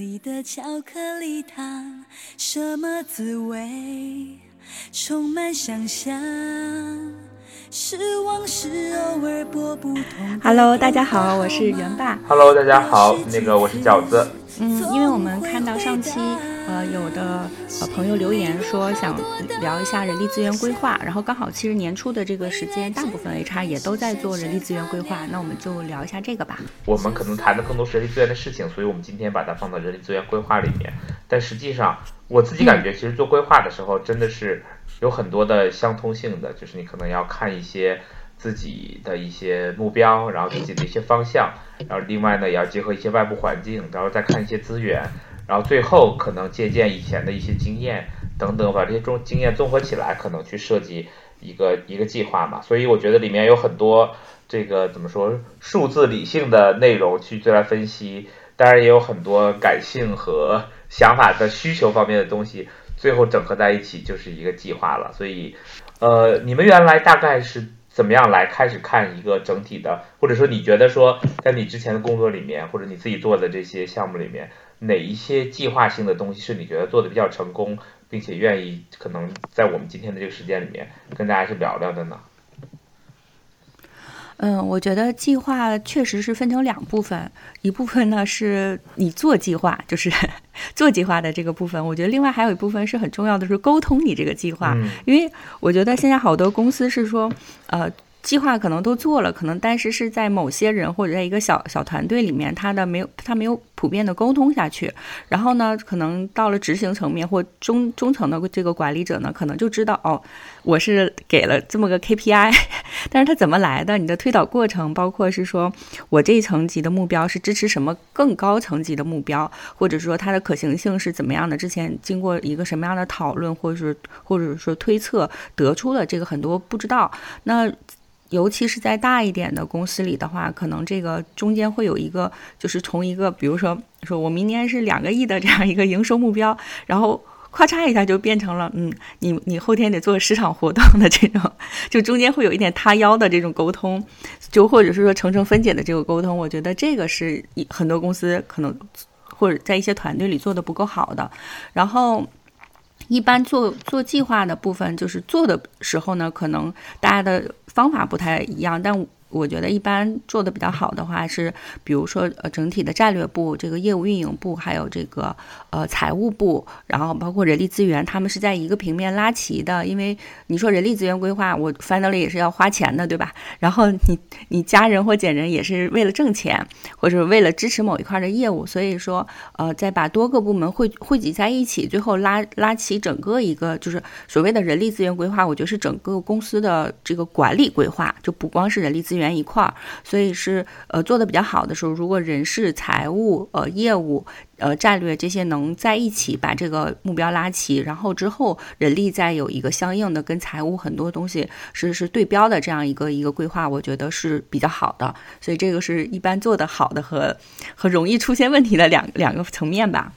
里的巧克力糖，什么滋味？充满想象。失望是偶尔拨不通。Hello，大家好，我是元爸。Hello，大家好，那个我是饺子。嗯，因为我们看到上期，呃，有的呃朋友留言说想聊一下人力资源规划，然后刚好其实年初的这个时间，大部分 HR 也都在做人力资源规划，那我们就聊一下这个吧。我们可能谈的更多是人力资源的事情，所以我们今天把它放到人力资源规划里面。但实际上，我自己感觉，其实做规划的时候，真的是有很多的相通性的，就是你可能要看一些自己的一些目标，然后自己的一些方向，然后另外呢，也要结合一些外部环境，然后再看一些资源，然后最后可能借鉴以前的一些经验等等，把这些中经验综合起来，可能去设计一个一个计划嘛。所以我觉得里面有很多这个怎么说数字理性的内容去做来分析，当然也有很多感性和想法的需求方面的东西，最后整合在一起就是一个计划了。所以，呃，你们原来大概是怎么样来开始看一个整体的，或者说你觉得说在你之前的工作里面，或者你自己做的这些项目里面，哪一些计划性的东西是你觉得做的比较成功，并且愿意可能在我们今天的这个时间里面跟大家去聊聊的呢？嗯，我觉得计划确实是分成两部分，一部分呢是你做计划，就是做计划的这个部分。我觉得另外还有一部分是很重要的，是沟通你这个计划，嗯因为我觉得现在好多公司是说，呃。计划可能都做了，可能但是是在某些人或者在一个小小团队里面，他的没有他没有普遍的沟通下去，然后呢，可能到了执行层面或中中层的这个管理者呢，可能就知道哦，我是给了这么个 KPI，但是他怎么来的？你的推导过程，包括是说我这一层级的目标是支持什么更高层级的目标，或者说它的可行性是怎么样的？之前经过一个什么样的讨论，或者是或者说推测得出的这个很多不知道。那尤其是在大一点的公司里的话，可能这个中间会有一个，就是从一个，比如说，说我明年是两个亿的这样一个营收目标，然后咔嚓一下就变成了，嗯，你你后天得做市场活动的这种，就中间会有一点塌腰的这种沟通，就或者是说层层分解的这个沟通，我觉得这个是一很多公司可能或者在一些团队里做的不够好的，然后。一般做做计划的部分，就是做的时候呢，可能大家的方法不太一样，但我觉得一般做的比较好的话是，比如说呃整体的战略部、这个业务运营部，还有这个呃财务部，然后包括人力资源，他们是在一个平面拉齐的。因为你说人力资源规划，我翻到了也是要花钱的，对吧？然后你你加人或减人也是为了挣钱，或者为了支持某一块的业务，所以说呃再把多个部门汇汇集在一起，最后拉拉齐整个一个就是所谓的人力资源规划，我觉得是整个公司的这个管理规划，就不光是人力资源。一块儿，所以是呃做的比较好的时候，如果人事、财务、呃业务、呃战略这些能在一起把这个目标拉齐，然后之后人力再有一个相应的跟财务很多东西是是对标的这样一个一个规划，我觉得是比较好的。所以这个是一般做的好的和和容易出现问题的两两个层面吧。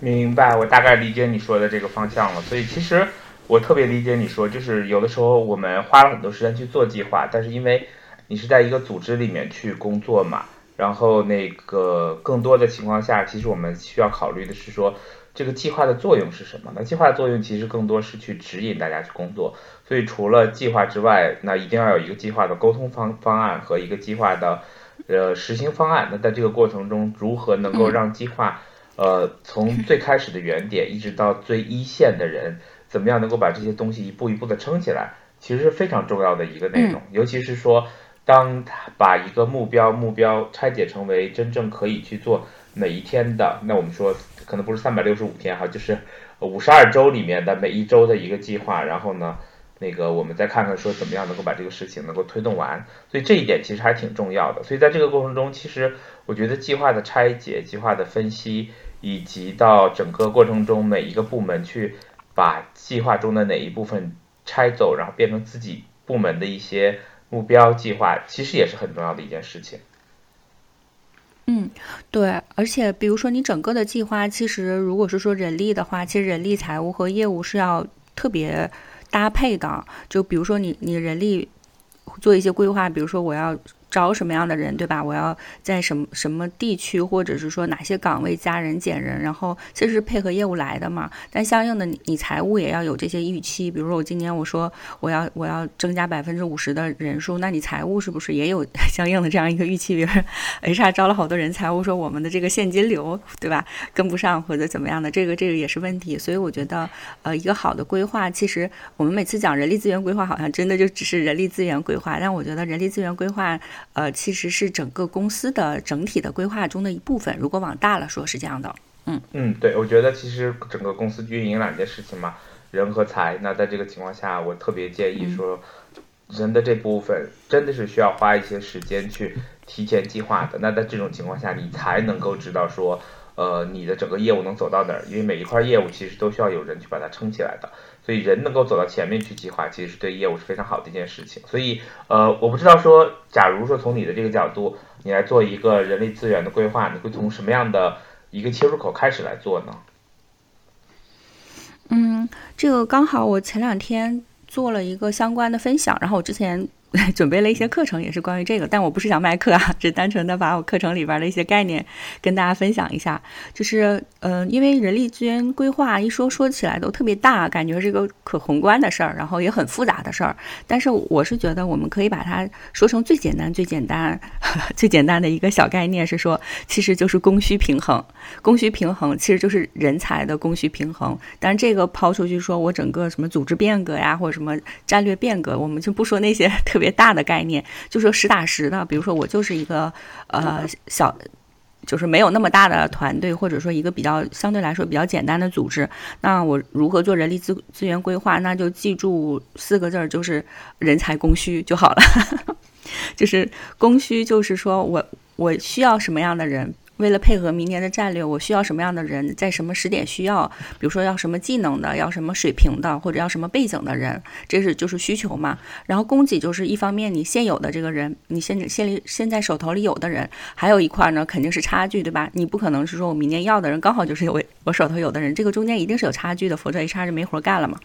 明白，我大概理解你说的这个方向了。所以其实。我特别理解你说，就是有的时候我们花了很多时间去做计划，但是因为你是在一个组织里面去工作嘛，然后那个更多的情况下，其实我们需要考虑的是说，这个计划的作用是什么？那计划的作用其实更多是去指引大家去工作。所以除了计划之外，那一定要有一个计划的沟通方方案和一个计划的呃实行方案。那在这个过程中，如何能够让计划呃从最开始的原点一直到最一线的人？怎么样能够把这些东西一步一步的撑起来，其实是非常重要的一个内容。嗯、尤其是说，当把一个目标目标拆解成为真正可以去做每一天的，那我们说可能不是三百六十五天哈，就是五十二周里面的每一周的一个计划。然后呢，那个我们再看看说怎么样能够把这个事情能够推动完。所以这一点其实还挺重要的。所以在这个过程中，其实我觉得计划的拆解、计划的分析，以及到整个过程中每一个部门去。把计划中的哪一部分拆走，然后变成自己部门的一些目标计划，其实也是很重要的一件事情。嗯，对，而且比如说你整个的计划，其实如果是说人力的话，其实人力、财务和业务是要特别搭配的。就比如说你你人力做一些规划，比如说我要。招什么样的人，对吧？我要在什么什么地区，或者是说哪些岗位加人减人，然后其实是配合业务来的嘛。但相应的，你财务也要有这些预期。比如说我今年我说我要我要增加百分之五十的人数，那你财务是不是也有 相应的这样一个预期？比如 HR 招了好多人，财务说我们的这个现金流，对吧，跟不上或者怎么样的，这个这个也是问题。所以我觉得，呃，一个好的规划，其实我们每次讲人力资源规划，好像真的就只是人力资源规划，但我觉得人力资源规划。呃，其实是整个公司的整体的规划中的一部分。如果往大了说，是这样的。嗯嗯，对，我觉得其实整个公司运营两件事情嘛，人和财。那在这个情况下，我特别建议说，人的这部分真的是需要花一些时间去提前计划的。那在这种情况下，你才能够知道说，呃，你的整个业务能走到哪儿。因为每一块业务其实都需要有人去把它撑起来的。所以人能够走到前面去计划，其实是对业务是非常好的一件事情。所以，呃，我不知道说，假如说从你的这个角度，你来做一个人力资源的规划，你会从什么样的一个切入口开始来做呢？嗯，这个刚好我前两天做了一个相关的分享，然后我之前。准备了一些课程，也是关于这个，但我不是想卖课啊，只单纯的把我课程里边的一些概念跟大家分享一下。就是，嗯，因为人力资源规划一说说起来都特别大，感觉是个可宏观的事儿，然后也很复杂的事儿。但是我是觉得，我们可以把它说成最简单、最简单、最简单的一个小概念，是说，其实就是供需平衡。供需平衡其实就是人才的供需平衡。但是这个抛出去说，我整个什么组织变革呀，或者什么战略变革，我们就不说那些 特别。别大的概念，就说实打实的，比如说我就是一个呃小，就是没有那么大的团队，或者说一个比较相对来说比较简单的组织，那我如何做人力资资源规划？那就记住四个字儿，就是人才供需就好了。就是供需，就是说我我需要什么样的人。为了配合明年的战略，我需要什么样的人，在什么时点需要？比如说要什么技能的，要什么水平的，或者要什么背景的人，这是就是需求嘛。然后供给就是一方面你现有的这个人，你现现里现在手头里有的人，还有一块呢肯定是差距，对吧？你不可能是说我明年要的人刚好就是有我手头有的人，这个中间一定是有差距的，否则 HR 就没活干了嘛。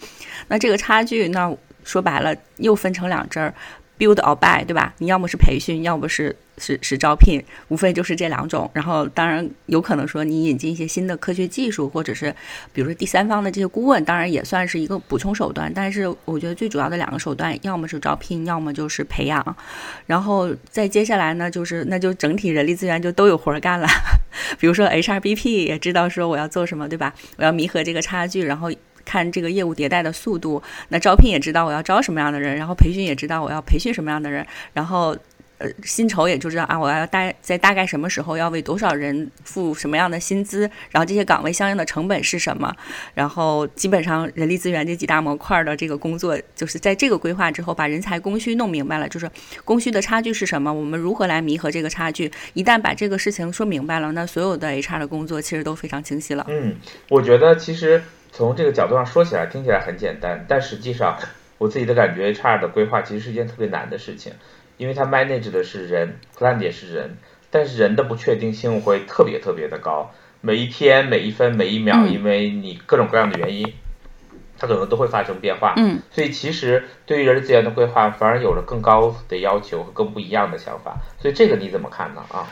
那这个差距，那说白了又分成两支儿。Build or buy，对吧？你要么是培训，要么是是是招聘，无非就是这两种。然后当然有可能说你引进一些新的科学技术，或者是比如说第三方的这些顾问，当然也算是一个补充手段。但是我觉得最主要的两个手段，要么是招聘，要么就是培养。然后再接下来呢，就是那就整体人力资源就都有活干了。比如说 HRBP 也知道说我要做什么，对吧？我要弥合这个差距，然后。看这个业务迭代的速度，那招聘也知道我要招什么样的人，然后培训也知道我要培训什么样的人，然后呃薪酬也就知道啊，我要大在大概什么时候要为多少人付什么样的薪资，然后这些岗位相应的成本是什么，然后基本上人力资源这几大模块的这个工作，就是在这个规划之后，把人才供需弄明白了，就是供需的差距是什么，我们如何来弥合这个差距。一旦把这个事情说明白了，那所有的 HR 的工作其实都非常清晰了。嗯，我觉得其实。从这个角度上说起来，听起来很简单，但实际上，我自己的感觉，HR 的规划其实是一件特别难的事情，因为它 manage 的是人，plan 也是人，但是人的不确定性会特别特别的高，每一天、每一分、每一秒，因为你各种各样的原因，它可能都会发生变化。嗯，所以其实对于人力资源的规划，反而有了更高的要求和更不一样的想法。所以这个你怎么看呢？啊？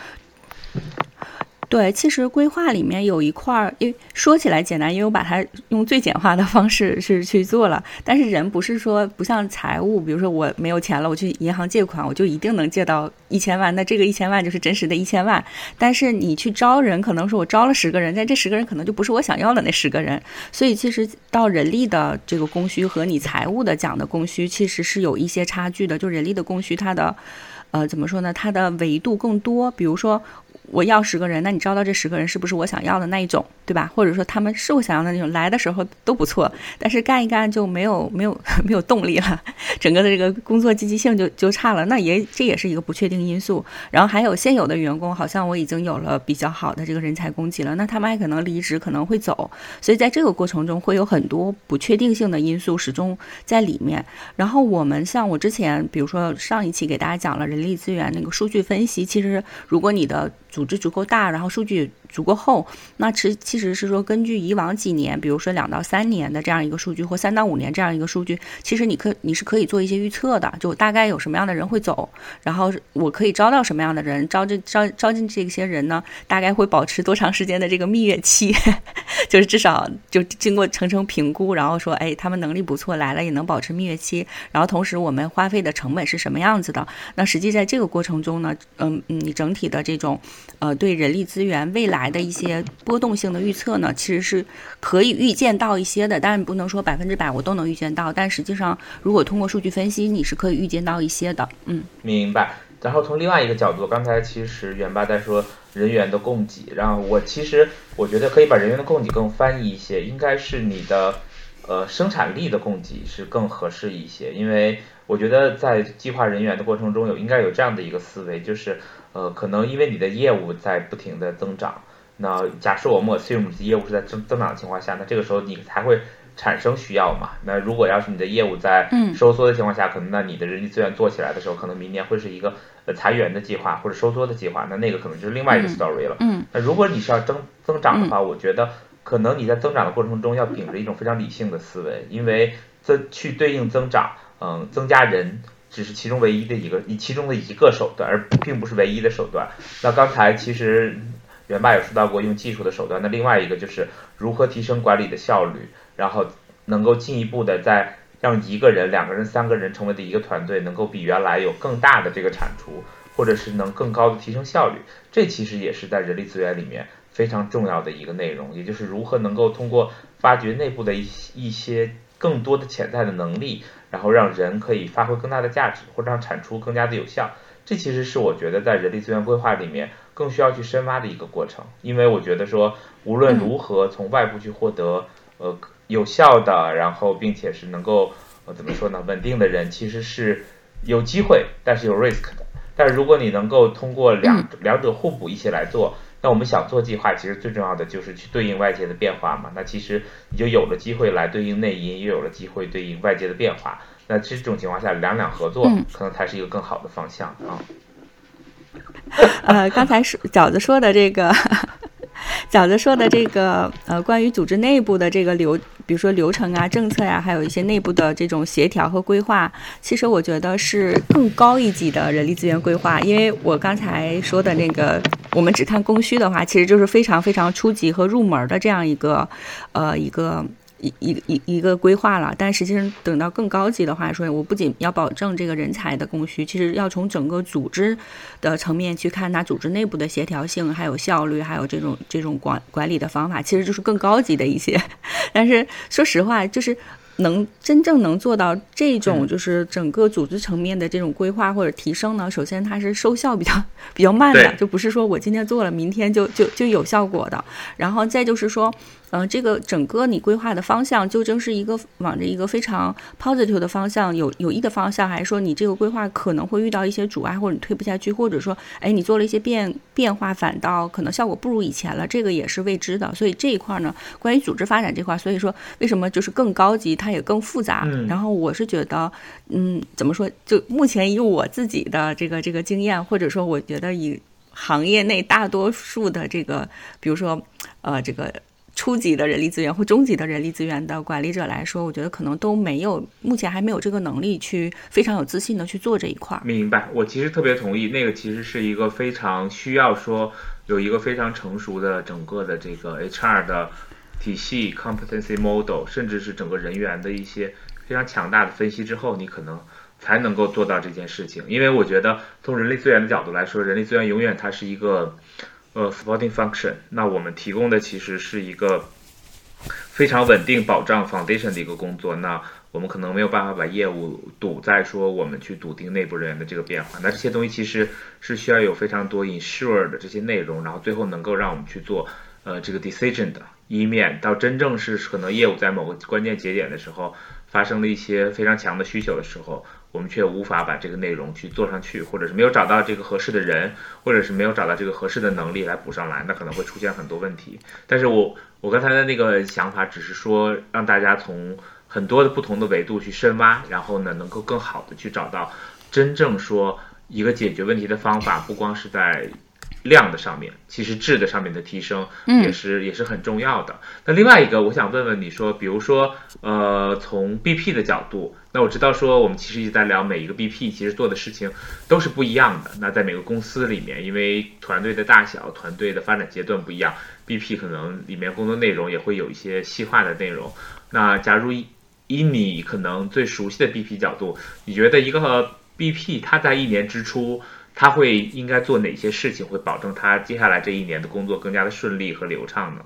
对，其实规划里面有一块儿，因为说起来简单，因为我把它用最简化的方式是去做了。但是人不是说不像财务，比如说我没有钱了，我去银行借款，我就一定能借到一千万，那这个一千万就是真实的一千万。但是你去招人，可能说我招了十个人，但这十个人可能就不是我想要的那十个人。所以其实到人力的这个供需和你财务的讲的供需，其实是有一些差距的。就人力的供需，它的呃怎么说呢？它的维度更多，比如说。我要十个人，那你招到这十个人是不是我想要的那一种，对吧？或者说他们是我想要的那种，来的时候都不错，但是干一干就没有没有 没有动力了，整个的这个工作积极性就就差了，那也这也是一个不确定因素。然后还有现有的员工，好像我已经有了比较好的这个人才供给了，那他们还可能离职，可能会走，所以在这个过程中会有很多不确定性的因素始终在里面。然后我们像我之前，比如说上一期给大家讲了人力资源那个数据分析，其实如果你的组织足够大，然后数据足够厚，那其其实是说根据以往几年，比如说两到三年的这样一个数据，或三到五年这样一个数据，其实你可你是可以做一些预测的，就大概有什么样的人会走，然后我可以招到什么样的人，招这招招进这些人呢，大概会保持多长时间的这个蜜月期，就是至少就经过层层评估，然后说，哎，他们能力不错，来了也能保持蜜月期，然后同时我们花费的成本是什么样子的？那实际在这个过程中呢，嗯嗯，你整体的这种呃对人力资源未来来的一些波动性的预测呢，其实是可以预见到一些的，但是不能说百分之百我都能预见到，但实际上如果通过数据分析，你是可以预见到一些的，嗯，明白。然后从另外一个角度，刚才其实元爸在说人员的供给，然后我其实我觉得可以把人员的供给更翻译一些，应该是你的呃生产力的供给是更合适一些，因为我觉得在计划人员的过程中有应该有这样的一个思维，就是呃可能因为你的业务在不停的增长，那假设我们 assume 业务是在增增长的情况下，那这个时候你才会。产生需要嘛？那如果要是你的业务在收缩的情况下，可能那你的人力资源做起来的时候，可能明年会是一个呃裁员的计划或者收缩的计划，那那个可能就是另外一个 story 了。嗯，那如果你是要增增长的话，我觉得可能你在增长的过程中要秉着一种非常理性的思维，因为增去对应增长，嗯，增加人只是其中唯一的一个其中的一个手段，而并不是唯一的手段。那刚才其实元爸有说到过用技术的手段，那另外一个就是如何提升管理的效率。然后能够进一步的在让一个人、两个人、三个人成为的一个团队，能够比原来有更大的这个产出，或者是能更高的提升效率。这其实也是在人力资源里面非常重要的一个内容，也就是如何能够通过发掘内部的一一些更多的潜在的能力，然后让人可以发挥更大的价值，或者让产出更加的有效。这其实是我觉得在人力资源规划里面更需要去深挖的一个过程，因为我觉得说无论如何从外部去获得呃。有效的，然后并且是能够呃怎么说呢？稳定的人其实是有机会，但是有 risk 的。但是如果你能够通过两两者互补一起来做，那我们想做计划，其实最重要的就是去对应外界的变化嘛。那其实你就有了机会来对应内因，又有了机会对应外界的变化。那其实这种情况下，两两合作可能才是一个更好的方向啊。呃，刚才说饺子说的这个。饺子说的这个，呃，关于组织内部的这个流，比如说流程啊、政策呀，还有一些内部的这种协调和规划，其实我觉得是更高一级的人力资源规划。因为我刚才说的那个，我们只看供需的话，其实就是非常非常初级和入门的这样一个，呃，一个。一一一一个规划了，但实际上等到更高级的话说，我不仅要保证这个人才的供需，其实要从整个组织的层面去看它组织内部的协调性，还有效率，还有这种这种管管理的方法，其实就是更高级的一些。但是说实话，就是能真正能做到这种就是整个组织层面的这种规划或者提升呢，首先它是收效比较比较慢的，就不是说我今天做了，明天就就就有效果的。然后再就是说。嗯，这个整个你规划的方向究竟是一个往着一个非常 positive 的方向，有有益的方向，还是说你这个规划可能会遇到一些阻碍，或者你推不下去，或者说，哎，你做了一些变变化，反倒可能效果不如以前了，这个也是未知的。所以这一块呢，关于组织发展这块，所以说为什么就是更高级，它也更复杂。然后我是觉得，嗯，怎么说？就目前以我自己的这个这个经验，或者说我觉得以行业内大多数的这个，比如说，呃，这个。初级的人力资源或中级的人力资源的管理者来说，我觉得可能都没有，目前还没有这个能力去非常有自信的去做这一块。明白，我其实特别同意，那个其实是一个非常需要说有一个非常成熟的整个的这个 HR 的体系 competency model，甚至是整个人员的一些非常强大的分析之后，你可能才能够做到这件事情。因为我觉得从人力资源的角度来说，人力资源永远它是一个。呃，supporting function，那我们提供的其实是一个非常稳定保障 foundation 的一个工作。那我们可能没有办法把业务堵在说我们去笃定内部人员的这个变化。那这些东西其实是需要有非常多 ensure 的这些内容，然后最后能够让我们去做呃这个 decision 的一面。到真正是可能业务在某个关键节点的时候发生了一些非常强的需求的时候。我们却无法把这个内容去做上去，或者是没有找到这个合适的人，或者是没有找到这个合适的能力来补上来，那可能会出现很多问题。但是我我刚才的那个想法只是说，让大家从很多的不同的维度去深挖，然后呢，能够更好的去找到真正说一个解决问题的方法，不光是在量的上面，其实质的上面的提升也是也是很重要的。那另外一个，我想问问你说，比如说，呃，从 BP 的角度，那我知道说我们其实一直在聊每一个 BP 其实做的事情都是不一样的。那在每个公司里面，因为团队的大小、团队的发展阶段不一样，BP 可能里面工作内容也会有一些细化的内容。那假如以以你可能最熟悉的 BP 角度，你觉得一个 BP 它在一年之初，他会应该做哪些事情，会保证他接下来这一年的工作更加的顺利和流畅呢？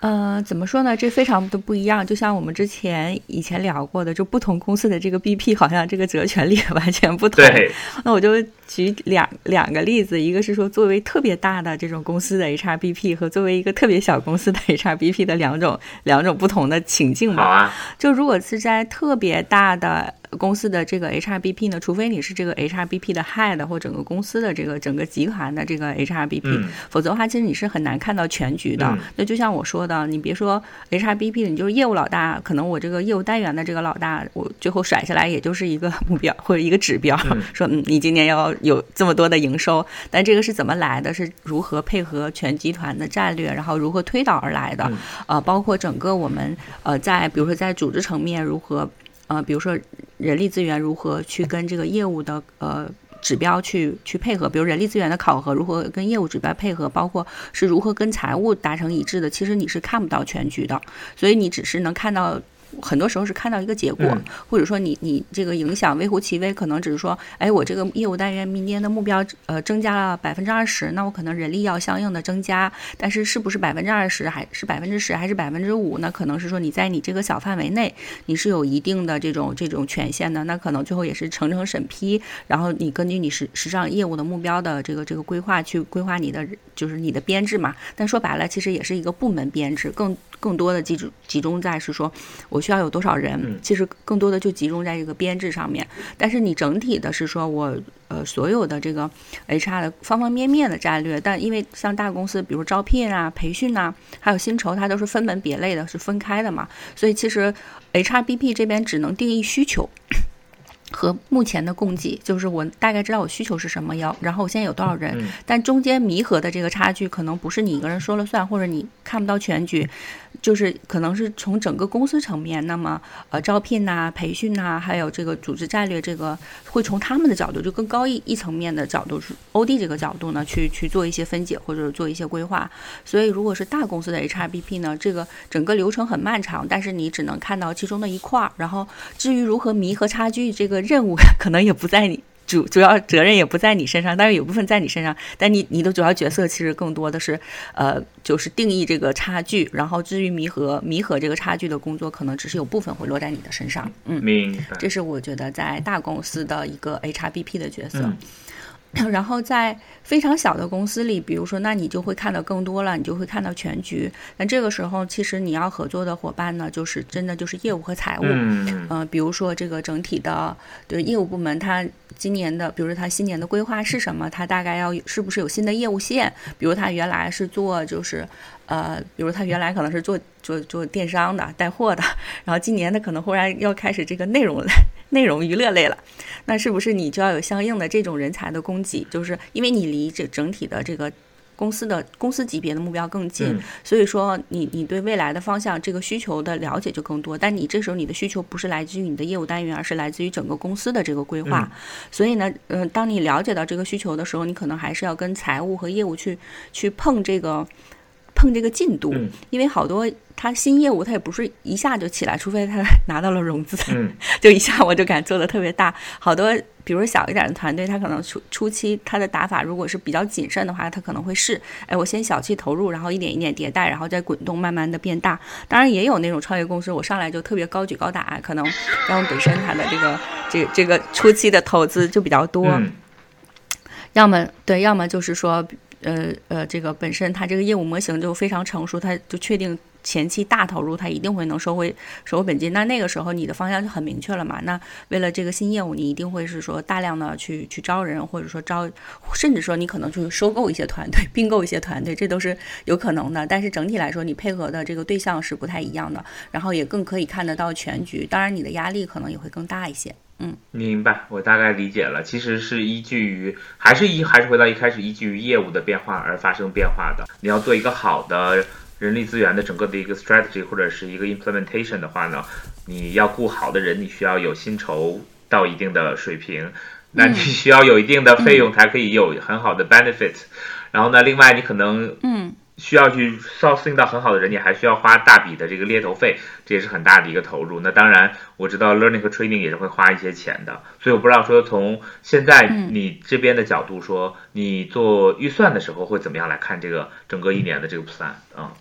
呃，怎么说呢？这非常的不一样。就像我们之前以前聊过的，就不同公司的这个 BP 好像这个责权 利完全不同。对。那我就举两两个例子，一个是说作为特别大的这种公司的 HRBP 和作为一个特别小公司的 HRBP 的两种两种不同的情境吧。啊。就如果是在特别大的。公司的这个 HRBP 呢，除非你是这个 HRBP 的 head 或整个公司的这个整个集团的这个 HRBP，否则的话，其实你是很难看到全局的。那就像我说的，你别说 HRBP，你就是业务老大，可能我这个业务单元的这个老大，我最后甩下来也就是一个目标或者一个指标，说嗯，你今年要有这么多的营收。但这个是怎么来的？是如何配合全集团的战略，然后如何推导而来的？呃，包括整个我们呃，在比如说在组织层面如何。呃，比如说人力资源如何去跟这个业务的呃指标去去配合，比如人力资源的考核如何跟业务指标配合，包括是如何跟财务达成一致的，其实你是看不到全局的，所以你只是能看到。很多时候是看到一个结果，或者说你你这个影响微乎其微，可能只是说，哎，我这个业务单元明年的目标呃增加了百分之二十，那我可能人力要相应的增加，但是是不是百分之二十还是百分之十还是百分之五？那可能是说你在你这个小范围内你是有一定的这种这种权限的，那可能最后也是层层审批，然后你根据你实实际上业务的目标的这个这个规划去规划你的就是你的编制嘛。但说白了，其实也是一个部门编制，更更多的集中集中在是说我。需要有多少人？其实更多的就集中在这个编制上面。但是你整体的是说，我呃所有的这个 HR 的方方面面的战略。但因为像大公司，比如招聘啊、培训啊，还有薪酬，它都是分门别类的，是分开的嘛。所以其实 HRBP 这边只能定义需求。和目前的供给，就是我大概知道我需求是什么，要然后我现在有多少人，但中间弥合的这个差距，可能不是你一个人说了算，或者你看不到全局，就是可能是从整个公司层面，那么呃招聘呐、培训呐，还有这个组织战略，这个会从他们的角度，就更高一一层面的角度，是 OD 这个角度呢，去去做一些分解或者做一些规划。所以如果是大公司的 HRBP 呢，这个整个流程很漫长，但是你只能看到其中的一块儿，然后至于如何弥合差距，这个。任务 可能也不在你主主要责任也不在你身上，但是有部分在你身上。但你你的主要角色其实更多的是，呃，就是定义这个差距，然后至于弥合弥合这个差距的工作，可能只是有部分会落在你的身上。嗯，明白。这是我觉得在大公司的一个 HRBP 的角色。然后在非常小的公司里，比如说，那你就会看到更多了，你就会看到全局。那这个时候，其实你要合作的伙伴呢，就是真的就是业务和财务。嗯嗯。比如说这个整体的对业务部门，它今年的，比如说它新年的规划是什么？它大概要是不是有新的业务线？比如它原来是做就是。呃，比如他原来可能是做做做电商的、带货的，然后今年他可能忽然要开始这个内容类 内容娱乐类了，那是不是你就要有相应的这种人才的供给？就是因为你离这整体的这个公司的公司级别的目标更近，所以说你你对未来的方向这个需求的了解就更多。但你这时候你的需求不是来自于你的业务单元，而是来自于整个公司的这个规划。所以呢，嗯，当你了解到这个需求的时候，你可能还是要跟财务和业务去去碰这个。碰这个进度，因为好多他新业务他也不是一下就起来，除非他拿到了融资，就一下我就敢做的特别大。好多比如小一点的团队，他可能初初期他的打法如果是比较谨慎的话，他可能会试，哎，我先小气投入，然后一点一点迭代，然后再滚动，慢慢的变大。当然也有那种创业公司，我上来就特别高举高打，可能要么本身他的这个这这个初期的投资就比较多，要么对，要么就是说。呃呃，这个本身它这个业务模型就非常成熟，它就确定前期大投入，它一定会能收回收回本金。那那个时候你的方向就很明确了嘛？那为了这个新业务，你一定会是说大量的去去招人，或者说招，甚至说你可能去收购一些团队，并购一些团队，这都是有可能的。但是整体来说，你配合的这个对象是不太一样的，然后也更可以看得到全局。当然，你的压力可能也会更大一些。嗯，明白，我大概理解了。其实是依据于，还是依还是回到一开始，依据于业务的变化而发生变化的。你要做一个好的人力资源的整个的一个 strategy 或者是一个 implementation 的话呢，你要雇好的人，你需要有薪酬到一定的水平，那你需要有一定的费用才可以有很好的 benefit。然后呢，另外你可能嗯。需要去 sourcing 到很好的人，你还需要花大笔的这个猎头费，这也是很大的一个投入。那当然，我知道 learning 和 training 也是会花一些钱的，所以我不知道说从现在你这边的角度说，你做预算的时候会怎么样来看这个整个一年的这个 plan 啊？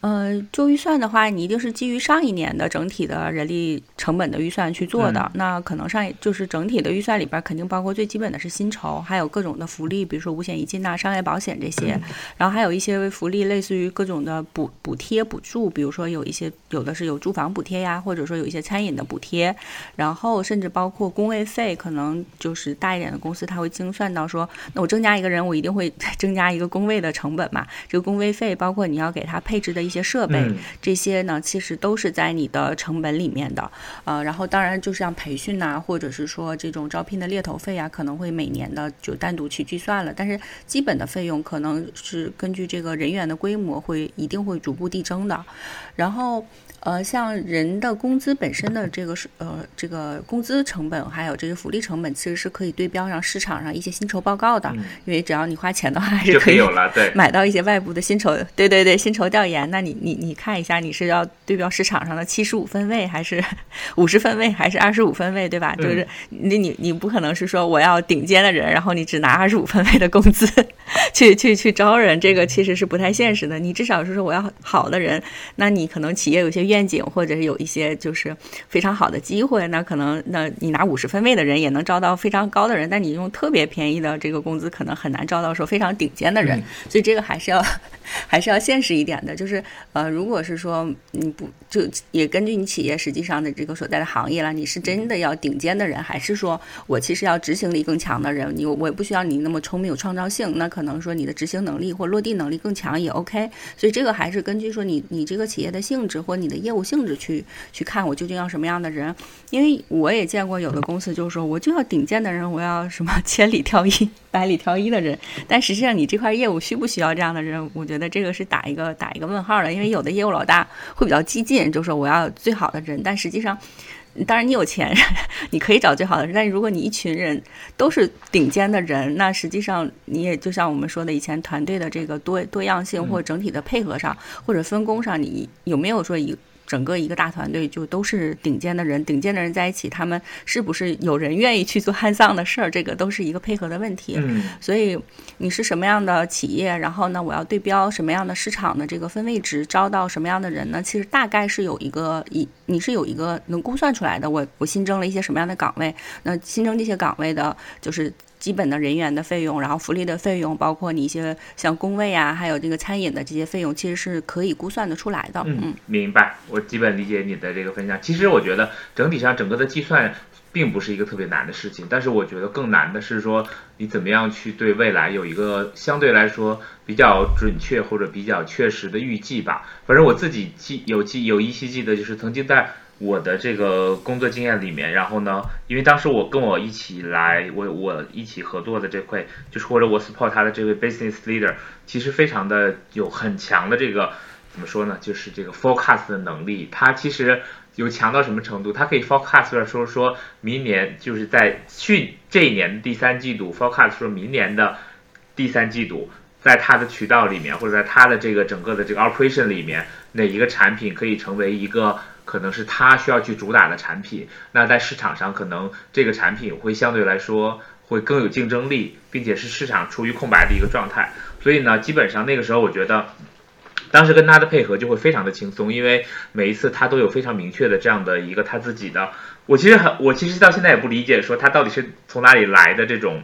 呃，做预算的话，你一定是基于上一年的整体的人力成本的预算去做的。那可能上就是整体的预算里边，肯定包括最基本的是薪酬，还有各种的福利，比如说五险一金呐、商业保险这些。然后还有一些福利，类似于各种的补补贴、补助，比如说有一些有的是有住房补贴呀，或者说有一些餐饮的补贴。然后甚至包括工位费，可能就是大一点的公司，他会精算到说，那我增加一个人，我一定会 增加一个工位的成本嘛。这个工位费包括你要给他配置的。一些设备，这些呢，其实都是在你的成本里面的，呃，然后当然就像培训呐，或者是说这种招聘的猎头费啊，可能会每年的就单独去计算了，但是基本的费用可能是根据这个人员的规模会一定会逐步递增的，然后。呃，像人的工资本身的这个是呃，这个工资成本还有这个福利成本，其实是可以对标上市场上一些薪酬报告的。因为只要你花钱的话，还是可以买到一些外部的薪酬。对对对，薪酬调研，那你你你看一下，你是要对标市场上的七十五分位，还是 五十分位，还是二十五分位，对吧？就是你你你不可能是说我要顶尖的人，然后你只拿二十五分位的工资去去去招人，这个其实是不太现实的。你至少是说我要好的人，那你可能企业有些。愿景或者是有一些就是非常好的机会，那可能那你拿五十分位的人也能招到非常高的人，但你用特别便宜的这个工资，可能很难招到说非常顶尖的人。所以这个还是要 还是要现实一点的，就是呃，如果是说你不就也根据你企业实际上的这个所在的行业了，你是真的要顶尖的人，还是说我其实要执行力更强的人？你我也不需要你那么聪明有创造性，那可能说你的执行能力或落地能力更强也 OK。所以这个还是根据说你你这个企业的性质或你的。业务性质去去看我究竟要什么样的人，因为我也见过有的公司就是说我就要顶尖的人，我要什么千里挑一、百里挑一的人。但实际上你这块业务需不需要这样的人？我觉得这个是打一个打一个问号的。因为有的业务老大会比较激进，就说我要最好的人，但实际上，当然你有钱，你可以找最好的人。但是如果你一群人都是顶尖的人，那实际上你也就像我们说的以前团队的这个多多样性或整体的配合上或者分工上，你有没有说一整个一个大团队就都是顶尖的人，顶尖的人在一起，他们是不是有人愿意去做汉丧的事儿？这个都是一个配合的问题。嗯，所以你是什么样的企业，然后呢，我要对标什么样的市场的这个分位值，招到什么样的人呢？其实大概是有一个一，你是有一个能估算出来的。我我新增了一些什么样的岗位？那新增这些岗位的，就是。基本的人员的费用，然后福利的费用，包括你一些像工位啊，还有这个餐饮的这些费用，其实是可以估算得出来的。嗯，明白，我基本理解你的这个分享。其实我觉得整体上整个的计算并不是一个特别难的事情，但是我觉得更难的是说你怎么样去对未来有一个相对来说比较准确或者比较确实的预计吧。反正我自己记有记有依稀记得，就是曾经在。我的这个工作经验里面，然后呢，因为当时我跟我一起来，我我一起合作的这块，就是或者我 support 他的这位 business leader，其实非常的有很强的这个怎么说呢，就是这个 forecast 的能力。他其实有强到什么程度？他可以 forecast 说说明年就是在去这一年的第三季度 forecast 说明年的第三季度，在他的渠道里面或者在他的这个整个的这个 operation 里面，哪一个产品可以成为一个。可能是他需要去主打的产品，那在市场上可能这个产品会相对来说会更有竞争力，并且是市场处于空白的一个状态。所以呢，基本上那个时候我觉得，当时跟他的配合就会非常的轻松，因为每一次他都有非常明确的这样的一个他自己的。我其实很，我其实到现在也不理解，说他到底是从哪里来的这种。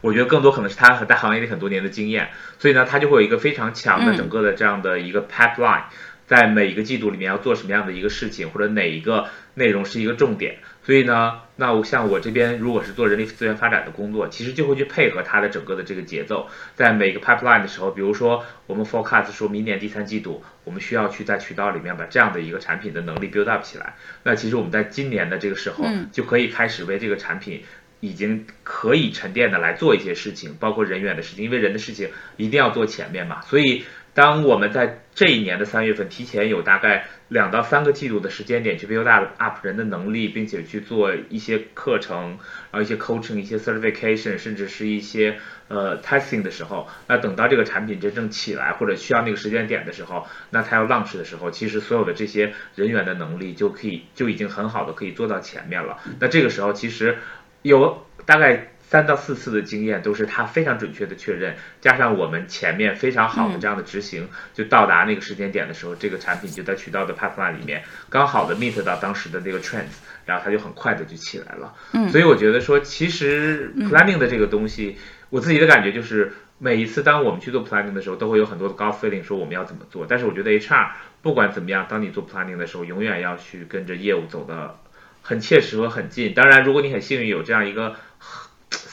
我觉得更多可能是他在行业里很多年的经验，所以呢，他就会有一个非常强的整个的这样的一个 pipeline。在每一个季度里面要做什么样的一个事情，或者哪一个内容是一个重点，所以呢，那我像我这边如果是做人力资源发展的工作，其实就会去配合它的整个的这个节奏，在每个 pipeline 的时候，比如说我们 forecast 说明年第三季度，我们需要去在渠道里面把这样的一个产品的能力 build up 起来。那其实我们在今年的这个时候，就可以开始为这个产品已经可以沉淀的来做一些事情，包括人员的事情，因为人的事情一定要做前面嘛，所以。当我们在这一年的三月份提前有大概两到三个季度的时间点去 build up 人的能力，并且去做一些课程，然后一些 coaching、一些 certification，甚至是一些呃 testing 的时候，那等到这个产品真正起来或者需要那个时间点的时候，那它要 launch 的时候，其实所有的这些人员的能力就可以就已经很好的可以做到前面了。那这个时候其实有大概。三到四次的经验都是他非常准确的确认，加上我们前面非常好的这样的执行，就到达那个时间点的时候，这个产品就在渠道的 pipeline 里面刚好的 meet 到当时的那个 trends，然后它就很快的就起来了。嗯，所以我觉得说，其实 planning 的这个东西，我自己的感觉就是每一次当我们去做 planning 的时候，都会有很多的高 feeling 说我们要怎么做。但是我觉得 HR 不管怎么样，当你做 planning 的时候，永远要去跟着业务走的很切实和很近。当然，如果你很幸运有这样一个。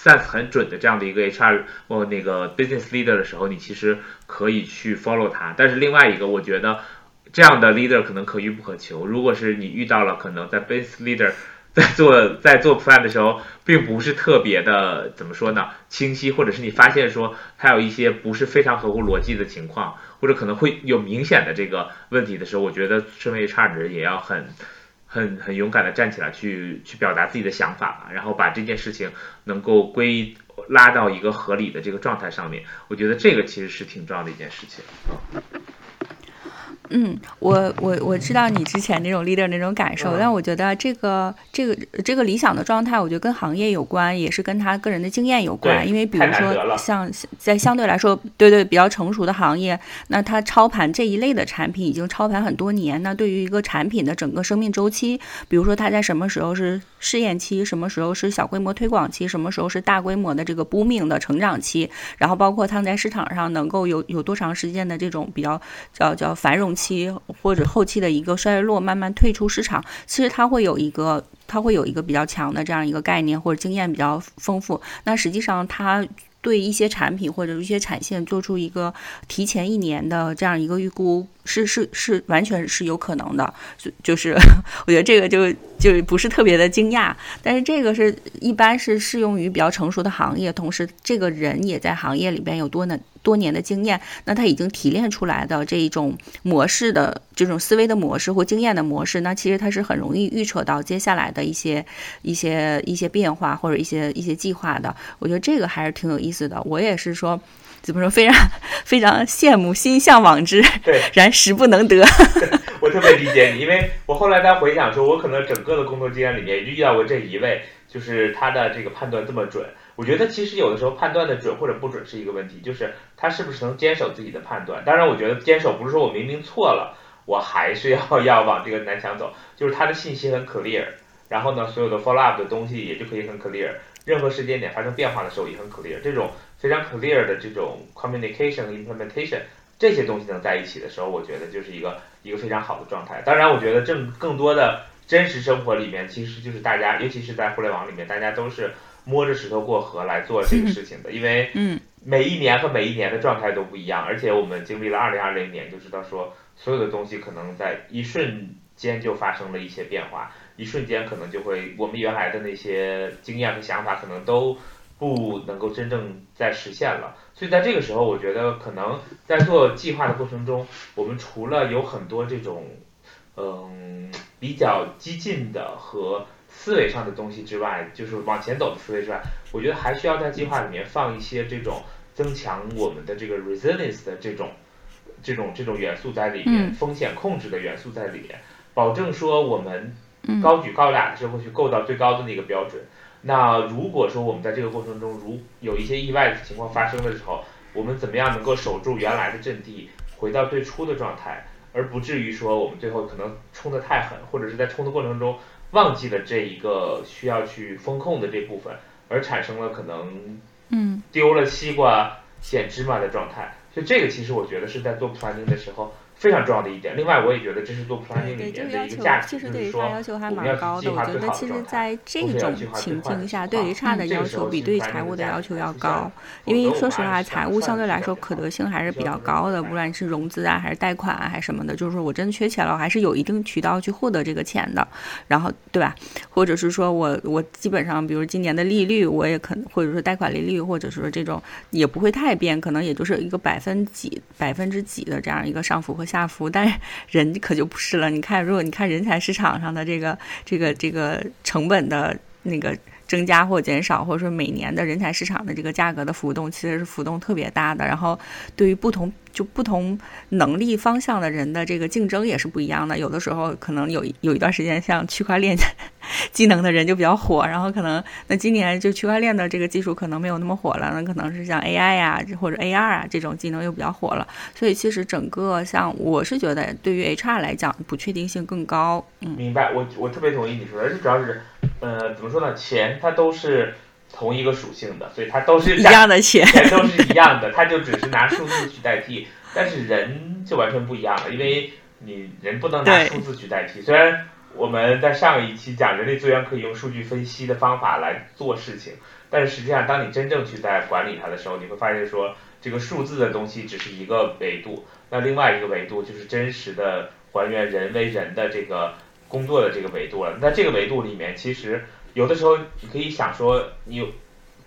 Sense 很准的这样的一个 HR 或那个 business leader 的时候，你其实可以去 follow 他。但是另外一个，我觉得这样的 leader 可能可遇不可求。如果是你遇到了可能在 business leader 在做在做 plan 的时候，并不是特别的怎么说呢清晰，或者是你发现说他有一些不是非常合乎逻辑的情况，或者可能会有明显的这个问题的时候，我觉得身为 HR 的人也要很。很很勇敢的站起来去去表达自己的想法，然后把这件事情能够归拉到一个合理的这个状态上面，我觉得这个其实是挺重要的一件事情。嗯，我我我知道你之前那种 leader 那种感受，但我觉得这个这个这个理想的状态，我觉得跟行业有关，也是跟他个人的经验有关。因为比如说像在相对来说，对对比较成熟的行业，那他操盘这一类的产品已经操盘很多年。那对于一个产品的整个生命周期，比如说它在什么时候是试验期，什么时候是小规模推广期，什么时候是大规模的这个 booming 的成长期，然后包括它在市场上能够有有多长时间的这种比较叫叫繁荣期。期或者后期的一个衰落，慢慢退出市场，其实它会有一个，它会有一个比较强的这样一个概念或者经验比较丰富。那实际上它。对一些产品或者一些产线做出一个提前一年的这样一个预估，是是是完全是有可能的。就就是我觉得这个就就不是特别的惊讶，但是这个是一般是适用于比较成熟的行业，同时这个人也在行业里边有多呢多年的经验，那他已经提炼出来的这一种模式的这种思维的模式或经验的模式，那其实他是很容易预测到接下来的一些一些一些变化或者一些一些计划的。我觉得这个还是挺有。意思的，我也是说，怎么说，非常非常羡慕，心向往之，对，然时不能得。我特别理解你，因为我后来在回想说，我可能整个的工作经验里面也就遇到过这一位，就是他的这个判断这么准。我觉得其实有的时候判断的准或者不准是一个问题，就是他是不是能坚守自己的判断。当然，我觉得坚守不是说我明明错了，我还是要 要往这个南墙走，就是他的信息很 clear，然后呢，所有的 follow up 的东西也就可以很 clear。任何时间点发生变化的时候也很 clear，这种非常 clear 的这种 communication 和 implementation 这些东西能在一起的时候，我觉得就是一个一个非常好的状态。当然，我觉得正更多的真实生活里面，其实就是大家，尤其是在互联网里面，大家都是摸着石头过河来做这个事情的，因为每一年和每一年的状态都不一样，而且我们经历了二零二零年，就知道说所有的东西可能在一瞬间就发生了一些变化。一瞬间可能就会，我们原来的那些经验和想法可能都不能够真正再实现了。所以在这个时候，我觉得可能在做计划的过程中，我们除了有很多这种嗯比较激进的和思维上的东西之外，就是往前走的思维之外，我觉得还需要在计划里面放一些这种增强我们的这个 resilience 的这种这种这种元素在里面，风险控制的元素在里面，保证说我们。高举高打的时候去够到最高的那个标准。那如果说我们在这个过程中，如有一些意外的情况发生的时候，我们怎么样能够守住原来的阵地，回到最初的状态，而不至于说我们最后可能冲得太狠，或者是在冲的过程中忘记了这一个需要去风控的这部分，而产生了可能嗯丢了西瓜捡芝麻的状态。所以这个其实我觉得是在做 planning 的时候。非常重要的一点。另外，我也觉得这是做 planning 里面的一个价值，其实对 HR 要求还蛮高的。我觉得其实在这种情境下，对于差的要求比对财务的要求要高。因为说实话，财务相对来说可得性还是比较高的，不管是融资啊，还是贷款啊，还是什么的，就是说我真的缺钱了，我还是有一定渠道去获得这个钱的。然后，对吧？或者是说我我基本上，比如今年的利率，我也可能，或者说贷款利率，或者说这种也不会太变，可能也就是一个百分几、百分之几的这样一个上浮和下浮。但是人可就不是了。你看，如果你看人才市场上的这个这个这个成本的那个。增加或减少，或者说每年的人才市场的这个价格的浮动，其实是浮动特别大的。然后，对于不同就不同能力方向的人的这个竞争也是不一样的。有的时候可能有有一段时间，像区块链 技能的人就比较火，然后可能那今年就区块链的这个技术可能没有那么火了，那可能是像 AI 呀或者 AR 啊这种技能又比较火了。所以其实整个像我是觉得，对于 HR 来讲，不确定性更高。嗯，明白。我我特别同意你说的，而且主要是。呃，怎么说呢？钱它都是同一个属性的，所以它都是一样的钱，钱都是一样的，它就只是拿数字去代替。但是人就完全不一样了，因为你人不能拿数字去代替。虽然我们在上一期讲人力资源可以用数据分析的方法来做事情，但是实际上当你真正去在管理它的时候，你会发现说这个数字的东西只是一个维度，那另外一个维度就是真实的还原人为人的这个。工作的这个维度了，在这个维度里面，其实有的时候你可以想说，你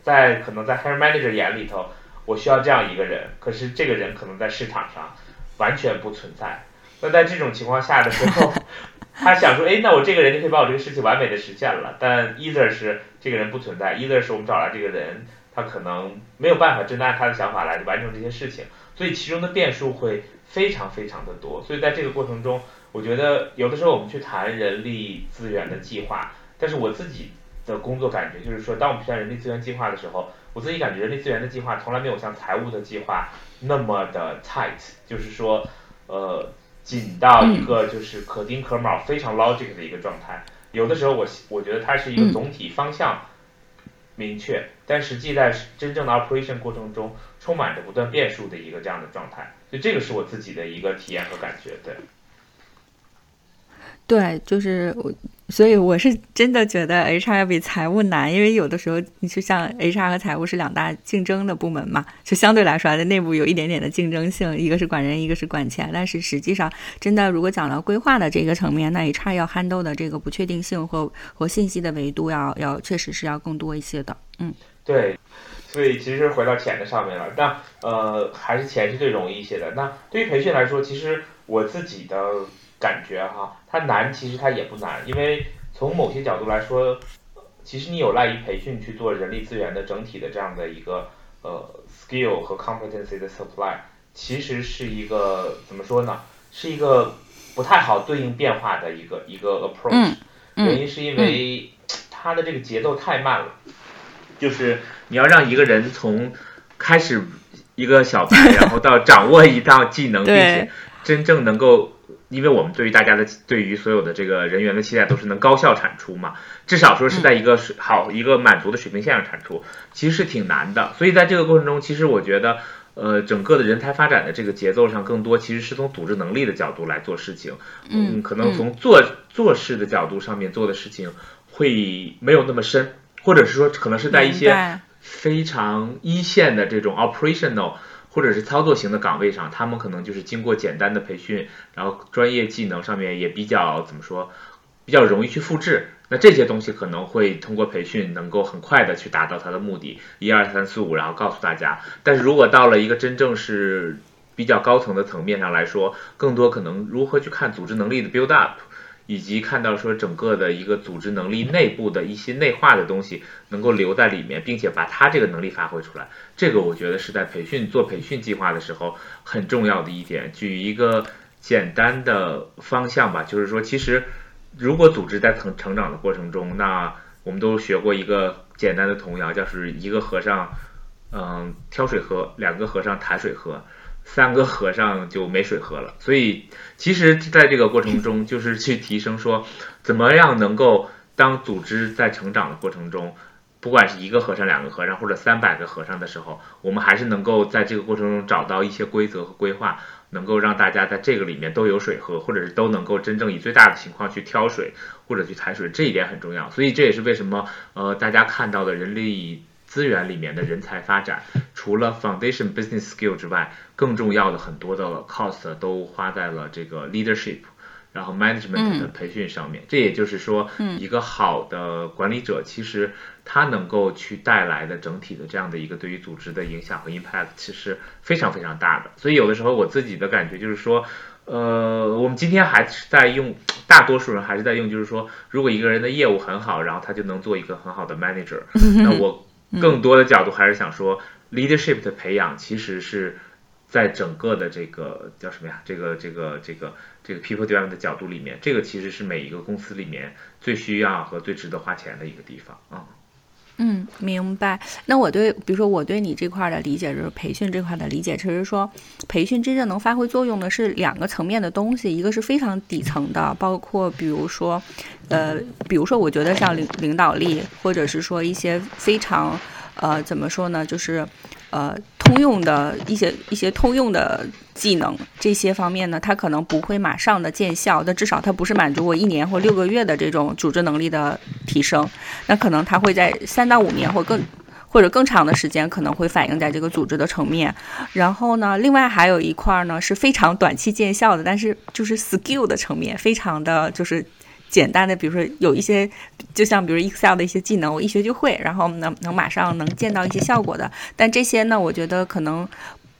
在可能在 hire manager 眼里头，我需要这样一个人，可是这个人可能在市场上完全不存在。那在这种情况下的时候，他想说，哎，那我这个人就可以把我这个事情完美的实现了。但 either 是这个人不存在，either 是我们找来这个人，他可能没有办法真的按他的想法来完成这些事情，所以其中的变数会非常非常的多。所以在这个过程中。我觉得有的时候我们去谈人力资源的计划，但是我自己的工作感觉就是说，当我们去谈人力资源计划的时候，我自己感觉人力资源的计划从来没有像财务的计划那么的 tight，就是说，呃，紧到一个就是可丁可卯、非常 logic 的一个状态。有的时候我我觉得它是一个总体方向明确，但实际在真正的 operation 过程中充满着不断变数的一个这样的状态。所以这个是我自己的一个体验和感觉，对。对，就是我，所以我是真的觉得 HR 要比财务难，因为有的时候你就像 HR 和财务是两大竞争的部门嘛，就相对来说在内部有一点点的竞争性，一个是管人，一个是管钱。但是实际上，真的如果讲到规划的这个层面，那 HR 要 handle 的这个不确定性和和信息的维度要要确实是要更多一些的。嗯，对，所以其实回到钱的上面了，那呃还是钱是最容易一些的。那对于培训来说，其实我自己的。感觉哈，它难，其实它也不难，因为从某些角度来说，其实你有赖于培训去做人力资源的整体的这样的一个呃 skill 和 competency 的 supply，其实是一个怎么说呢？是一个不太好对应变化的一个一个 approach。原因是因为它的这个节奏太慢了，就是你要让一个人从开始一个小白，然后到掌握一道技能，并且真正能够。因为我们对于大家的对于所有的这个人员的期待都是能高效产出嘛，至少说是在一个水好一个满足的水平线上产出，其实是挺难的。所以在这个过程中，其实我觉得，呃，整个的人才发展的这个节奏上，更多其实是从组织能力的角度来做事情。嗯，可能从做做事的角度上面做的事情会没有那么深，或者是说可能是在一些非常一线的这种 operational。或者是操作型的岗位上，他们可能就是经过简单的培训，然后专业技能上面也比较怎么说，比较容易去复制。那这些东西可能会通过培训能够很快的去达到它的目的，一二三四五，然后告诉大家。但是如果到了一个真正是比较高层的层面上来说，更多可能如何去看组织能力的 build up。以及看到说整个的一个组织能力内部的一些内化的东西能够留在里面，并且把它这个能力发挥出来，这个我觉得是在培训做培训计划的时候很重要的一点。举一个简单的方向吧，就是说，其实如果组织在成成长的过程中，那我们都学过一个简单的童谣，叫是一个和尚嗯挑水喝，两个和尚抬水喝。三个和尚就没水喝了，所以其实在这个过程中，就是去提升说，怎么样能够当组织在成长的过程中，不管是一个和尚、两个和尚或者三百个和尚的时候，我们还是能够在这个过程中找到一些规则和规划，能够让大家在这个里面都有水喝，或者是都能够真正以最大的情况去挑水或者去采水，这一点很重要。所以这也是为什么呃大家看到的人力资源里面的人才发展，除了 foundation business skill 之外，更重要的很多的 cost 都花在了这个 leadership。然后 management 的培训上面，这也就是说，一个好的管理者，其实他能够去带来的整体的这样的一个对于组织的影响和 impact，其实非常非常大的。所以有的时候我自己的感觉就是说，呃，我们今天还是在用，大多数人还是在用，就是说，如果一个人的业务很好，然后他就能做一个很好的 manager。那我更多的角度还是想说，leadership 的培养其实是。在整个的这个叫什么呀？这个这个这个这个 people development 的角度里面，这个其实是每一个公司里面最需要和最值得花钱的一个地方啊。嗯明白。那我对，比如说我对你这块的理解，就是培训这块的理解，其实说培训真正能发挥作用的是两个层面的东西，一个是非常底层的，包括比如说，呃，比如说我觉得像领领导力，或者是说一些非常呃怎么说呢，就是。呃，通用的一些一些通用的技能，这些方面呢，它可能不会马上的见效，但至少它不是满足我一年或六个月的这种组织能力的提升，那可能它会在三到五年或更或者更长的时间，可能会反映在这个组织的层面。然后呢，另外还有一块呢是非常短期见效的，但是就是 skill 的层面，非常的就是。简单的，比如说有一些，就像比如 Excel 的一些技能，我一学就会，然后能能马上能见到一些效果的。但这些呢，我觉得可能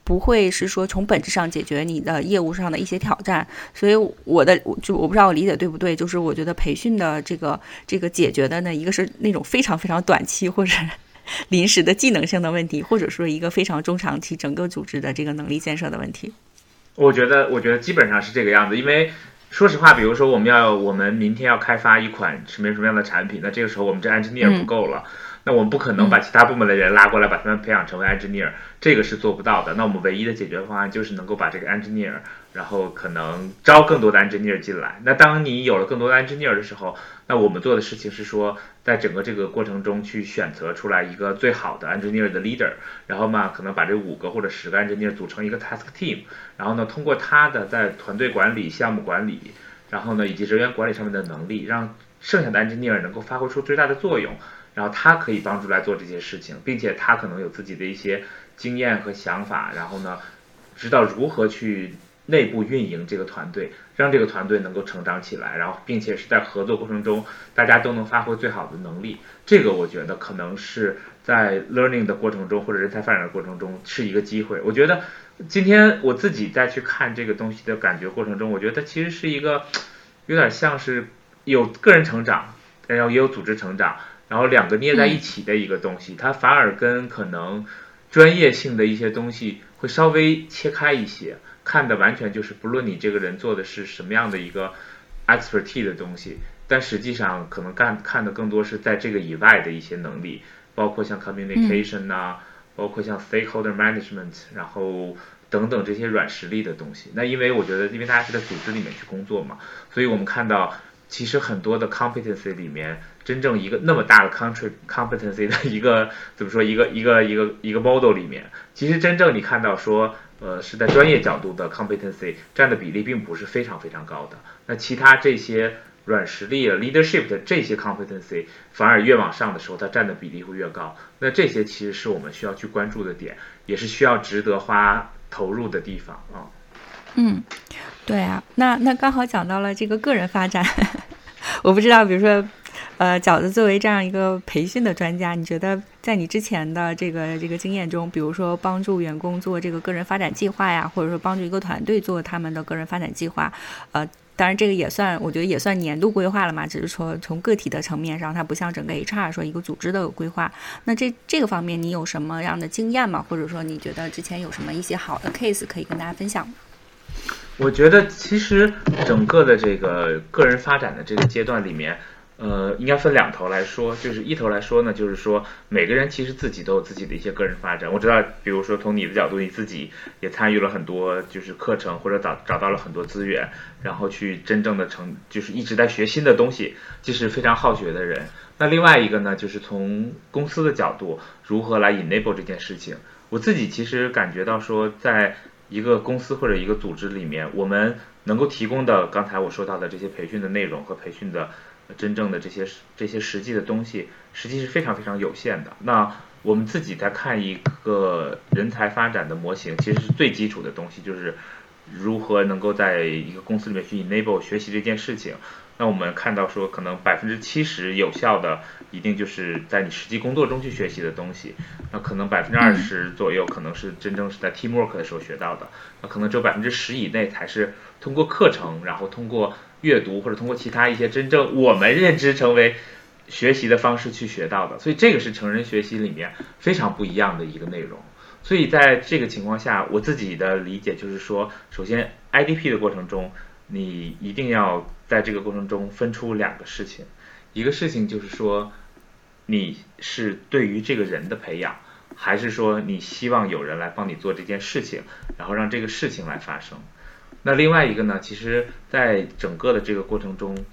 不会是说从本质上解决你的业务上的一些挑战。所以我的就我不知道我理解对不对，就是我觉得培训的这个这个解决的呢，一个是那种非常非常短期或者 临时的技能性的问题，或者说一个非常中长期整个组织的这个能力建设的问题。我觉得，我觉得基本上是这个样子，因为。说实话，比如说我们要我们明天要开发一款什么什么样的产品，那这个时候我们这 engineer 不够了，那我们不可能把其他部门的人拉过来把他们培养成为 engineer，这个是做不到的。那我们唯一的解决方案就是能够把这个 engineer。然后可能招更多的 engineer 进来。那当你有了更多的 engineer 的时候，那我们做的事情是说，在整个这个过程中去选择出来一个最好的 engineer 的 leader，然后嘛，可能把这五个或者十个 engineer 组成一个 task team，然后呢，通过他的在团队管理、项目管理，然后呢，以及人员管理上面的能力，让剩下的 engineer 能够发挥出最大的作用，然后他可以帮助来做这些事情，并且他可能有自己的一些经验和想法，然后呢，知道如何去。内部运营这个团队，让这个团队能够成长起来，然后并且是在合作过程中，大家都能发挥最好的能力。这个我觉得可能是在 learning 的过程中或者人才发展的过程中是一个机会。我觉得今天我自己再去看这个东西的感觉过程中，我觉得其实是一个 有点像是有个人成长，然后也有组织成长，然后两个捏在一起的一个东西。它反而跟可能专业性的一些东西会稍微切开一些。看的完全就是不论你这个人做的是什么样的一个 expertise 的东西，但实际上可能干看的更多是在这个以外的一些能力，包括像 communication 呐，包括像 stakeholder management，然后等等这些软实力的东西。那因为我觉得，因为大家是在组织里面去工作嘛，所以我们看到其实很多的 competency 里面，真正一个那么大的 country competency 的一个怎么说一个一个一个一个 model 里面，其实真正你看到说。呃，是在专业角度的 competency 占的比例并不是非常非常高的。那其他这些软实力、leadership 的这些 competency 反而越往上的时候，它占的比例会越高。那这些其实是我们需要去关注的点，也是需要值得花投入的地方啊。嗯，对啊，那那刚好讲到了这个个人发展，我不知道，比如说。呃，饺子作为这样一个培训的专家，你觉得在你之前的这个这个经验中，比如说帮助员工做这个个人发展计划呀，或者说帮助一个团队做他们的个人发展计划，呃，当然这个也算，我觉得也算年度规划了嘛，只是说从个体的层面上，它不像整个 HR 说一个组织的规划。那这这个方面你有什么样的经验吗？或者说你觉得之前有什么一些好的 case 可以跟大家分享？我觉得其实整个的这个个人发展的这个阶段里面。呃，应该分两头来说，就是一头来说呢，就是说每个人其实自己都有自己的一些个人发展。我知道，比如说从你的角度，你自己也参与了很多就是课程，或者找找到了很多资源，然后去真正的成，就是一直在学新的东西，就是非常好学的人。那另外一个呢，就是从公司的角度，如何来 enable 这件事情。我自己其实感觉到说，在一个公司或者一个组织里面，我们能够提供的刚才我说到的这些培训的内容和培训的。真正的这些这些实际的东西，实际是非常非常有限的。那我们自己在看一个人才发展的模型，其实是最基础的东西，就是如何能够在一个公司里面去 enable 学习这件事情。那我们看到说，可能百分之七十有效的，一定就是在你实际工作中去学习的东西。那可能百分之二十左右，可能是真正是在 teamwork 的时候学到的。那可能只有百分之十以内，才是通过课程，然后通过。阅读或者通过其他一些真正我们认知成为学习的方式去学到的，所以这个是成人学习里面非常不一样的一个内容。所以在这个情况下，我自己的理解就是说，首先 IDP 的过程中，你一定要在这个过程中分出两个事情，一个事情就是说，你是对于这个人的培养，还是说你希望有人来帮你做这件事情，然后让这个事情来发生。那另外一个呢？其实，在整个的这个过程中，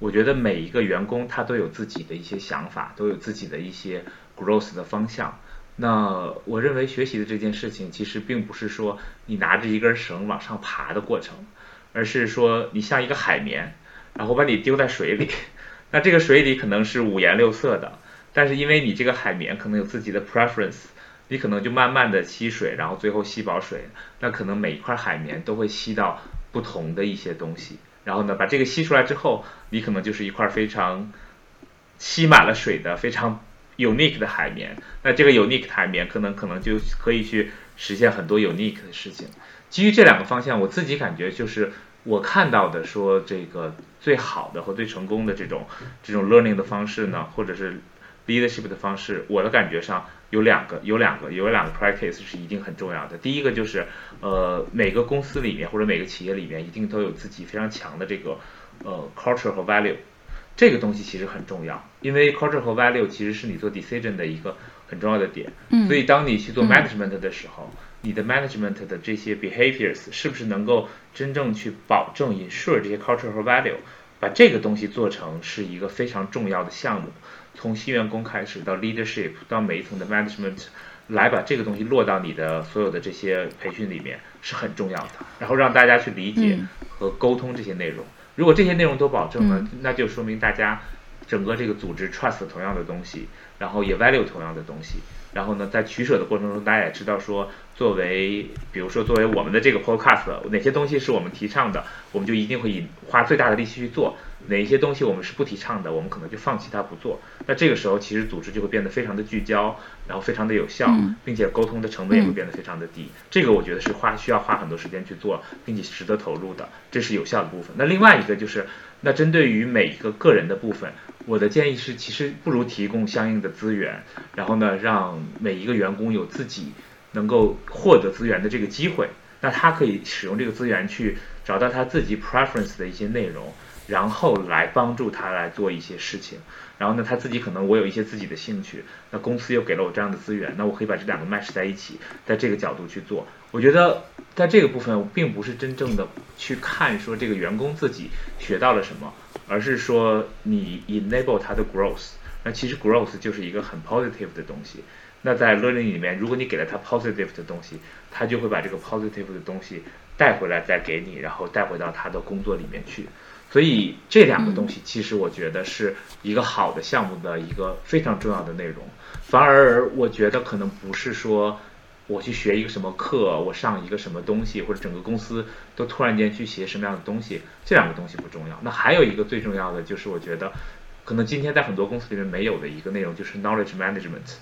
我觉得每一个员工他都有自己的一些想法，都有自己的一些 growth 的方向。那我认为学习的这件事情，其实并不是说你拿着一根绳往上爬的过程，而是说你像一个海绵，然后把你丢在水里。那这个水里可能是五颜六色的，但是因为你这个海绵可能有自己的 preference。你可能就慢慢的吸水，然后最后吸饱水，那可能每一块海绵都会吸到不同的一些东西，然后呢，把这个吸出来之后，你可能就是一块非常吸满了水的非常 unique 的海绵。那这个 unique 海绵可能可能就可以去实现很多 unique 的事情。基于这两个方向，我自己感觉就是我看到的说这个最好的和最成功的这种这种 learning 的方式呢，或者是 leadership 的方式，我的感觉上。有两个，有两个，有两个 practice 是一定很重要的。第一个就是，呃，每个公司里面或者每个企业里面一定都有自己非常强的这个呃 culture 和 value，这个东西其实很重要，因为 culture 和 value 其实是你做 decision 的一个很重要的点。嗯。所以当你去做 management 的时候，你的 management 的这些 behaviors 是不是能够真正去保证 ensure 这些 culture 和 value，把这个东西做成是一个非常重要的项目。从新员工开始到 leadership 到每一层的 management，来把这个东西落到你的所有的这些培训里面是很重要的。然后让大家去理解和沟通这些内容。如果这些内容都保证了，那就说明大家整个这个组织 trust 同样的东西，然后也 value 同样的东西。然后呢，在取舍的过程中，大家也知道说，作为比如说作为我们的这个 podcast，哪些东西是我们提倡的，我们就一定会以花最大的力气去做。哪一些东西我们是不提倡的，我们可能就放弃它不做。那这个时候，其实组织就会变得非常的聚焦，然后非常的有效，并且沟通的成本也会变得非常的低。这个我觉得是花需要花很多时间去做，并且值得投入的，这是有效的部分。那另外一个就是，那针对于每一个个人的部分，我的建议是，其实不如提供相应的资源，然后呢，让每一个员工有自己能够获得资源的这个机会。那他可以使用这个资源去找到他自己 preference 的一些内容。然后来帮助他来做一些事情，然后呢，他自己可能我有一些自己的兴趣，那公司又给了我这样的资源，那我可以把这两个 match 在一起，在这个角度去做。我觉得在这个部分，并不是真正的去看说这个员工自己学到了什么，而是说你 enable 他的 growth。那其实 growth 就是一个很 positive 的东西。那在 learning 里面，如果你给了他 positive 的东西，他就会把这个 positive 的东西带回来再给你，然后带回到他的工作里面去。所以这两个东西，其实我觉得是一个好的项目的一个非常重要的内容。反而我觉得可能不是说我去学一个什么课，我上一个什么东西，或者整个公司都突然间去学什么样的东西，这两个东西不重要。那还有一个最重要的就是，我觉得可能今天在很多公司里面没有的一个内容，就是 knowledge management。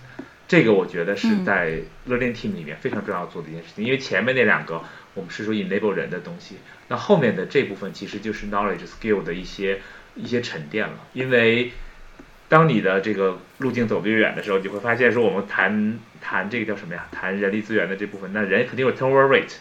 这个我觉得是在 learning team 里面非常重要做的一件事情，因为前面那两个我们是说 enable 人的东西。那后面的这部分其实就是 knowledge skill 的一些一些沉淀了，因为当你的这个路径走得越远的时候，你会发现说我们谈谈这个叫什么呀？谈人力资源的这部分，那人肯定有 turnover rate。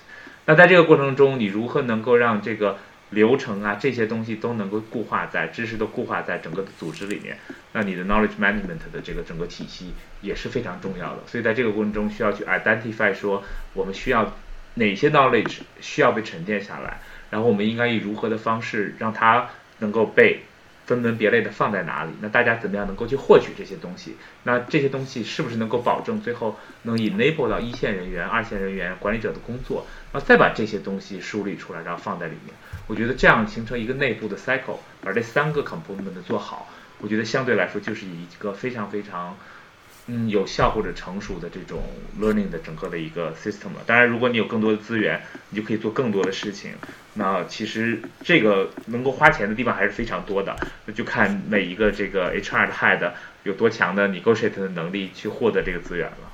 那在这个过程中，你如何能够让这个流程啊这些东西都能够固化在知识都固化在整个的组织里面，那你的 knowledge management 的这个整个体系也是非常重要的。所以在这个过程中需要去 identify 说我们需要哪些 knowledge 需要被沉淀下来，然后我们应该以如何的方式让它能够被分门别类的放在哪里？那大家怎么样能够去获取这些东西？那这些东西是不是能够保证最后能 enable 到一线人员、二线人员、管理者的工作？然后再把这些东西梳理出来，然后放在里面。我觉得这样形成一个内部的 cycle，把这三个 component 做好，我觉得相对来说就是一个非常非常嗯有效或者成熟的这种 learning 的整个的一个 system 了。当然，如果你有更多的资源，你就可以做更多的事情。那其实这个能够花钱的地方还是非常多的，那就看每一个这个 HR 的 head 有多强的 negotiate 的能力去获得这个资源了。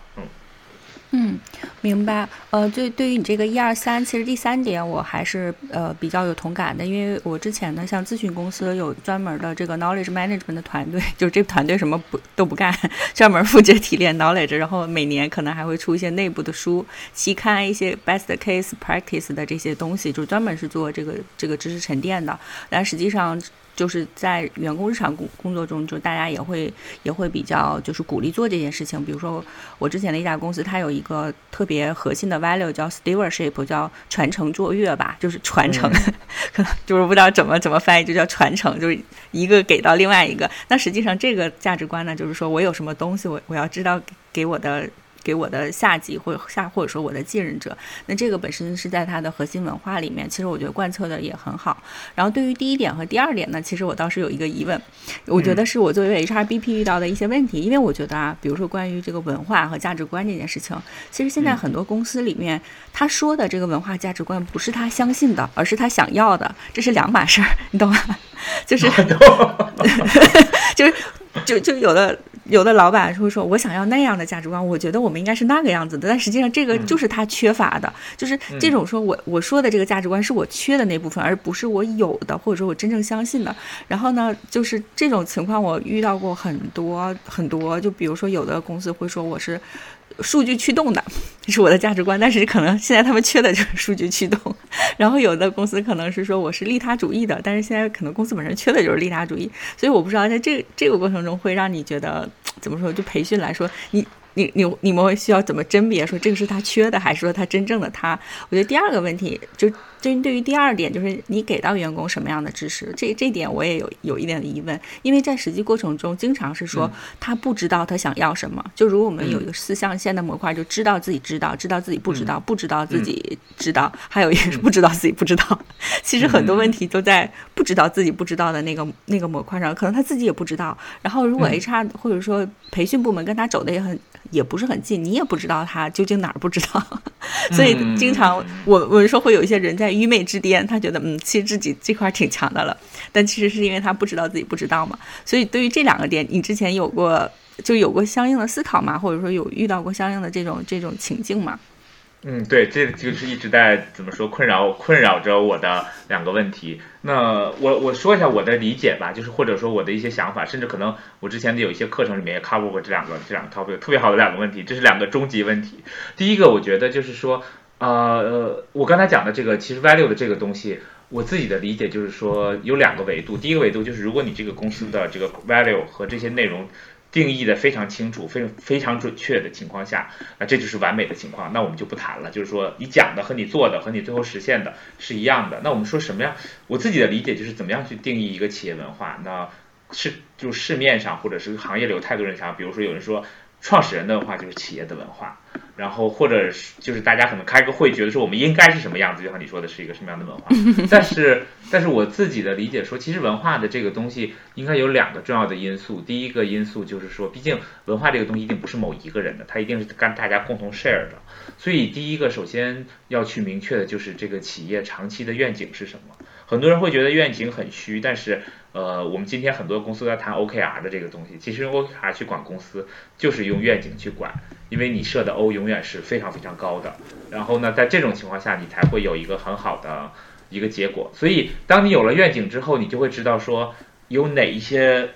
嗯，明白。呃，对，对于你这个一二三，其实第三点我还是呃比较有同感的，因为我之前呢，像咨询公司有专门的这个 knowledge management 的团队，就是这个团队什么不都不干，专门负责提炼 knowledge，然后每年可能还会出一些内部的书、期刊，一些 best case practice 的这些东西，就专门是做这个这个知识沉淀的。但实际上。就是在员工日常工工作中，就大家也会也会比较就是鼓励做这件事情。比如说我之前的一家公司，它有一个特别核心的 value 叫 stewardship，叫传承卓越吧，就是传承，可能就是不知道怎么怎么翻译，就叫传承，就是一个给到另外一个。那实际上这个价值观呢，就是说我有什么东西，我我要知道给我的。给我的下级或者下或者说我的继任者，那这个本身是在他的核心文化里面，其实我觉得贯彻的也很好。然后对于第一点和第二点呢，其实我倒是有一个疑问，我觉得是我作为 HRBP 遇到的一些问题，因为我觉得啊，比如说关于这个文化和价值观这件事情，其实现在很多公司里面他说的这个文化价值观不是他相信的，而是他想要的，这是两码事儿，你懂吗？就是，就是就就有的。有的老板会说：“我想要那样的价值观，我觉得我们应该是那个样子的。”但实际上，这个就是他缺乏的，就是这种说我我说的这个价值观是我缺的那部分，而不是我有的，或者说我真正相信的。然后呢，就是这种情况我遇到过很多很多。就比如说，有的公司会说我是。数据驱动的，这 是我的价值观，但是可能现在他们缺的就是数据驱动。然后有的公司可能是说我是利他主义的，但是现在可能公司本身缺的就是利他主义。所以我不知道在这这个过程中会让你觉得 怎么说？就培训来说，你。你你你们会需要怎么甄别说这个是他缺的，还是说他真正的他？我觉得第二个问题就针对于第二点，就是你给到员工什么样的支持，这这点我也有有一点的疑问，因为在实际过程中，经常是说他不知道他想要什么。就如果我们有一个四象限的模块，就知道自己知道，知道自己不知道，不知道自己知道，还有一个是不知道自己不知道。其实很多问题都在不知道自己不知道的那个那个模块上，可能他自己也不知道。然后如果 HR 或者说培训部门跟他走的也很。也不是很近，你也不知道他究竟哪儿不知道，所以经常我我们说会有一些人在愚昧之巅，他觉得嗯，其实自己这块挺强的了，但其实是因为他不知道自己不知道嘛。所以对于这两个点，你之前有过就有过相应的思考吗？或者说有遇到过相应的这种这种情境吗？嗯，对，这就是一直在怎么说困扰困扰着我的两个问题。那我我说一下我的理解吧，就是或者说我的一些想法，甚至可能我之前的有一些课程里面也 cover 过这两个这两个 topic，特别好的两个问题，这是两个终极问题。第一个，我觉得就是说，呃，我刚才讲的这个其实 value 的这个东西，我自己的理解就是说有两个维度。第一个维度就是如果你这个公司的这个 value 和这些内容。定义的非常清楚、非非常准确的情况下，那这就是完美的情况。那我们就不谈了，就是说你讲的和你做的和你最后实现的是一样的。那我们说什么样？我自己的理解就是怎么样去定义一个企业文化？那是就市面上或者是行业里有太多人想，比如说有人说。创始人的文化就是企业的文化，然后或者是就是大家可能开个会，觉得说我们应该是什么样子，就像你说的是一个什么样的文化。但是，但是我自己的理解说，其实文化的这个东西应该有两个重要的因素。第一个因素就是说，毕竟文化这个东西一定不是某一个人的，它一定是跟大家共同 share 的。所以，第一个首先要去明确的就是这个企业长期的愿景是什么。很多人会觉得愿景很虚，但是。呃，我们今天很多公司在谈 OKR 的这个东西，其实 OKR 去管公司，就是用愿景去管，因为你设的 O 永远是非常非常高的。然后呢，在这种情况下，你才会有一个很好的一个结果。所以，当你有了愿景之后，你就会知道说有哪一些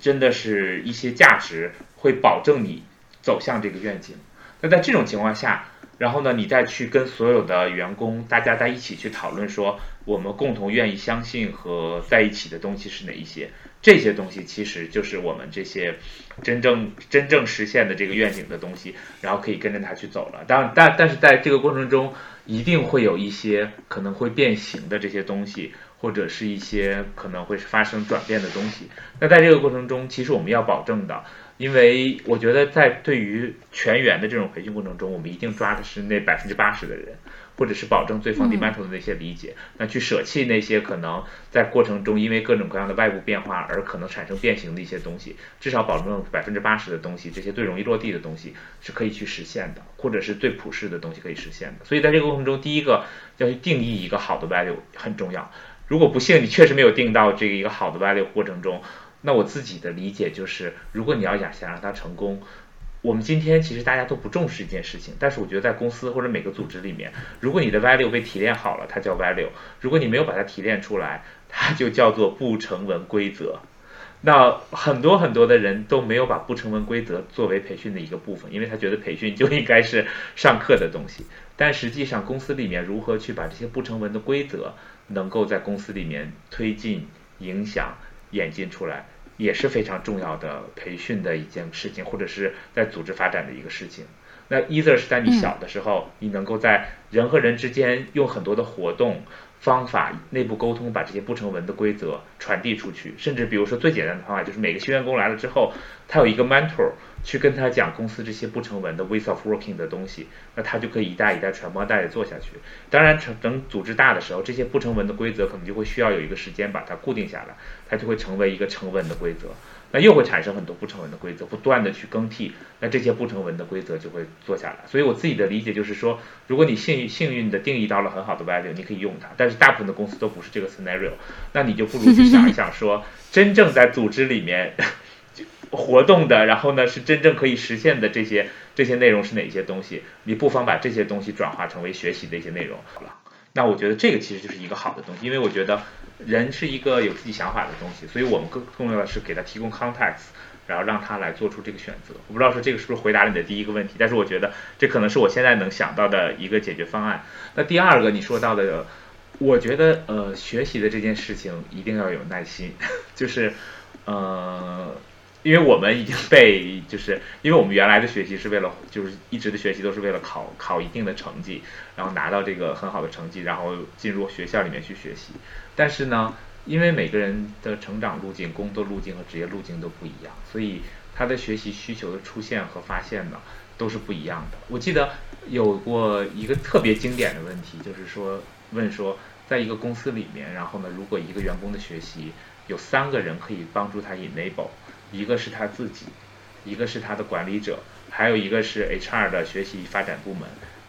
真的是一些价值会保证你走向这个愿景。那在这种情况下，然后呢，你再去跟所有的员工大家在一起去讨论说，我们共同愿意相信和在一起的东西是哪一些？这些东西其实就是我们这些真正真正实现的这个愿景的东西，然后可以跟着它去走了。当然，但但是在这个过程中，一定会有一些可能会变形的这些东西，或者是一些可能会发生转变的东西。那在这个过程中，其实我们要保证的。因为我觉得，在对于全员的这种培训过程中，我们一定抓的是那百分之八十的人，或者是保证最 fundamental 的那些理解，那去舍弃那些可能在过程中因为各种各样的外部变化而可能产生变形的一些东西，至少保证百分之八十的东西，这些最容易落地的东西是可以去实现的，或者是最普世的东西可以实现的。所以在这个过程中，第一个要去定义一个好的 value 很重要。如果不幸你确实没有定到这个一个好的 value 过程中，那我自己的理解就是，如果你要想想让它成功，我们今天其实大家都不重视一件事情，但是我觉得在公司或者每个组织里面，如果你的 value 被提炼好了，它叫 value；如果你没有把它提炼出来，它就叫做不成文规则。那很多很多的人都没有把不成文规则作为培训的一个部分，因为他觉得培训就应该是上课的东西。但实际上，公司里面如何去把这些不成文的规则能够在公司里面推进、影响、演进出来？也是非常重要的培训的一件事情，或者是在组织发展的一个事情。那 either 是在你小的时候，你能够在人和人之间用很多的活动。方法内部沟通，把这些不成文的规则传递出去，甚至比如说最简单的方法就是每个新员工来了之后，他有一个 mentor 去跟他讲公司这些不成文的 ways of working 的东西，那他就可以一代一代传播带着做下去。当然，成等组织大的时候，这些不成文的规则可能就会需要有一个时间把它固定下来，它就会成为一个成文的规则。那又会产生很多不成文的规则，不断的去更替，那这些不成文的规则就会做下来。所以我自己的理解就是说，如果你幸运幸运的定义到了很好的 value，你可以用它。但是大部分的公司都不是这个 scenario，那你就不如去想一想，说 真正在组织里面活动的，然后呢是真正可以实现的这些这些内容是哪些东西？你不妨把这些东西转化成为学习的一些内容。好了，那我觉得这个其实就是一个好的东西，因为我觉得。人是一个有自己想法的东西，所以我们更重要的是给他提供 context，然后让他来做出这个选择。我不知道说这个是不是回答了你的第一个问题，但是我觉得这可能是我现在能想到的一个解决方案。那第二个你说到的，我觉得呃学习的这件事情一定要有耐心，就是呃。因为我们已经被，就是因为我们原来的学习是为了，就是一直的学习都是为了考考一定的成绩，然后拿到这个很好的成绩，然后进入学校里面去学习。但是呢，因为每个人的成长路径、工作路径和职业路径都不一样，所以他的学习需求的出现和发现呢都是不一样的。我记得有过一个特别经典的问题，就是说问说，在一个公司里面，然后呢，如果一个员工的学习有三个人可以帮助他 enable。一个是他自己，一个是他的管理者，还有一个是 HR 的学习发展部门，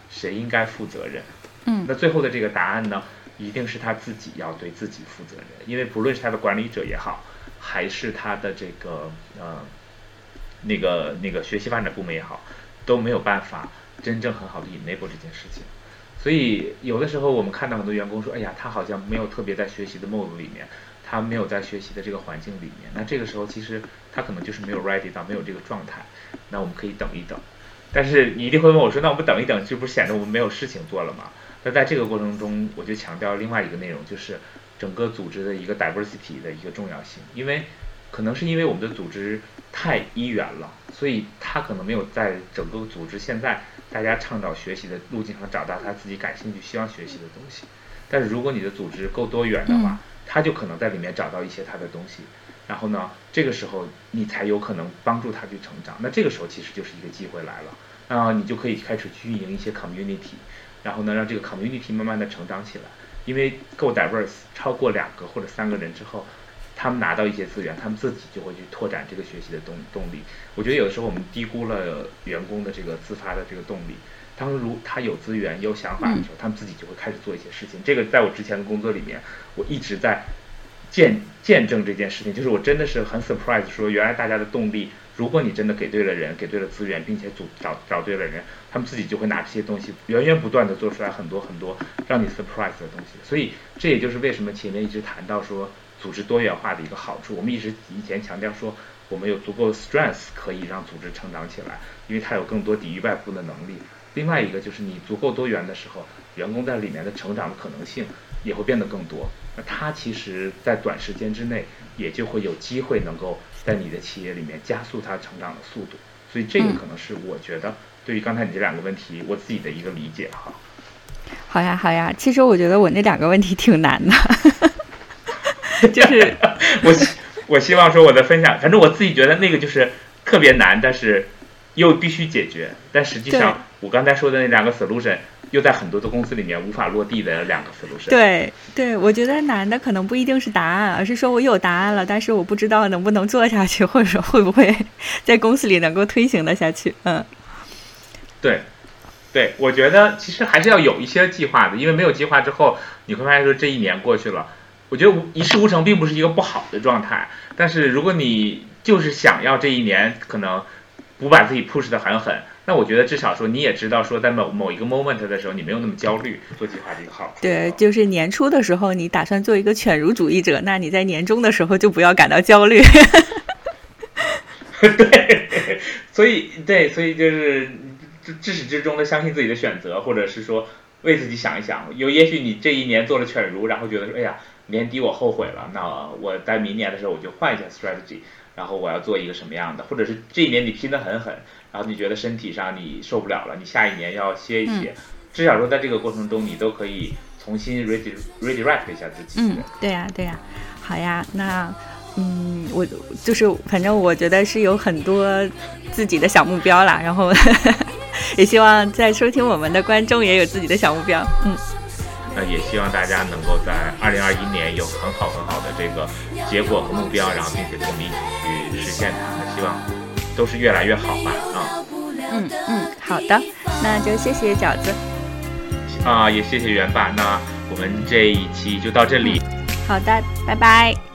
谁应该负责任？嗯，那最后的这个答案呢，一定是他自己要对自己负责任，因为不论是他的管理者也好，还是他的这个呃那个那个学习发展部门也好，都没有办法真正很好的 enable 这件事情。所以有的时候我们看到很多员工说，哎呀，他好像没有特别在学习的 mode 里面。他没有在学习的这个环境里面，那这个时候其实他可能就是没有 ready 到，没有这个状态。那我们可以等一等。但是你一定会问我说，那我们等一等，这不是显得我们没有事情做了吗？那在这个过程中，我就强调另外一个内容，就是整个组织的一个 diversity 的一个重要性。因为可能是因为我们的组织太一元了，所以他可能没有在整个组织现在大家倡导学习的路径上找到他自己感兴趣、希望学习的东西。但是如果你的组织够多元的话，他就可能在里面找到一些他的东西，然后呢，这个时候你才有可能帮助他去成长。那这个时候其实就是一个机会来了，啊，你就可以开始去运营一些 community，然后呢，让这个 community 慢慢的成长起来。因为够 diverse，超过两个或者三个人之后，他们拿到一些资源，他们自己就会去拓展这个学习的动动力。我觉得有的时候我们低估了员工的这个自发的这个动力。当如他有资源、有想法的时候，他们自己就会开始做一些事情。这个在我之前的工作里面，我一直在见见证这件事情。就是我真的是很 surprise，说原来大家的动力，如果你真的给对了人、给对了资源，并且组找找对了人，他们自己就会拿这些东西源源不断的做出来很多很多让你 surprise 的东西。所以这也就是为什么前面一直谈到说组织多元化的一个好处。我们一直以前强调说，我们有足够的 strength 可以让组织成长起来，因为它有更多抵御外部的能力。另外一个就是你足够多元的时候，员工在里面的成长的可能性也会变得更多。那他其实，在短时间之内，也就会有机会能够在你的企业里面加速它成长的速度。所以这个可能是我觉得对于刚才你这两个问题，我自己的一个理解哈。好呀，好呀。其实我觉得我那两个问题挺难的，就是 我我希望说我的分享，反正我自己觉得那个就是特别难，但是又必须解决。但实际上，我刚才说的那两个 solution 又在很多的公司里面无法落地的两个 solution。对对，我觉得难的可能不一定是答案，而是说我有答案了，但是我不知道能不能做下去，或者说会不会在公司里能够推行的下去。嗯，对。对，我觉得其实还是要有一些计划的，因为没有计划之后，你会发现说这一年过去了，我觉得一事无成并不是一个不好的状态。但是如果你就是想要这一年可能不把自己 push 的很狠，那我觉得至少说你也知道说在某某一个 moment 的时候你没有那么焦虑，做计划是一个号。对，就是年初的时候你打算做一个犬儒主义者，那你在年终的时候就不要感到焦虑。对，所以对，所以就是。至始至终的相信自己的选择，或者是说为自己想一想。有也许你这一年做了犬儒，然后觉得说，哎呀，年底我后悔了，那我在明年的时候我就换一下 strategy，然后我要做一个什么样的？或者是这一年你拼得很狠，然后你觉得身体上你受不了了，你下一年要歇一歇。至少说在这个过程中，你都可以重新 redirect 一下自己。嗯，对呀，对呀，好呀，那。嗯，我就是反正我觉得是有很多自己的小目标啦，然后 也希望在收听我们的观众也有自己的小目标。嗯，那也希望大家能够在二零二一年有很好很好的这个结果和目标，然后并且努力去实现它。那希望都是越来越好吧。啊，嗯嗯，好的，那就谢谢饺子。啊，也谢谢元爸。那我们这一期就到这里。好的，拜拜。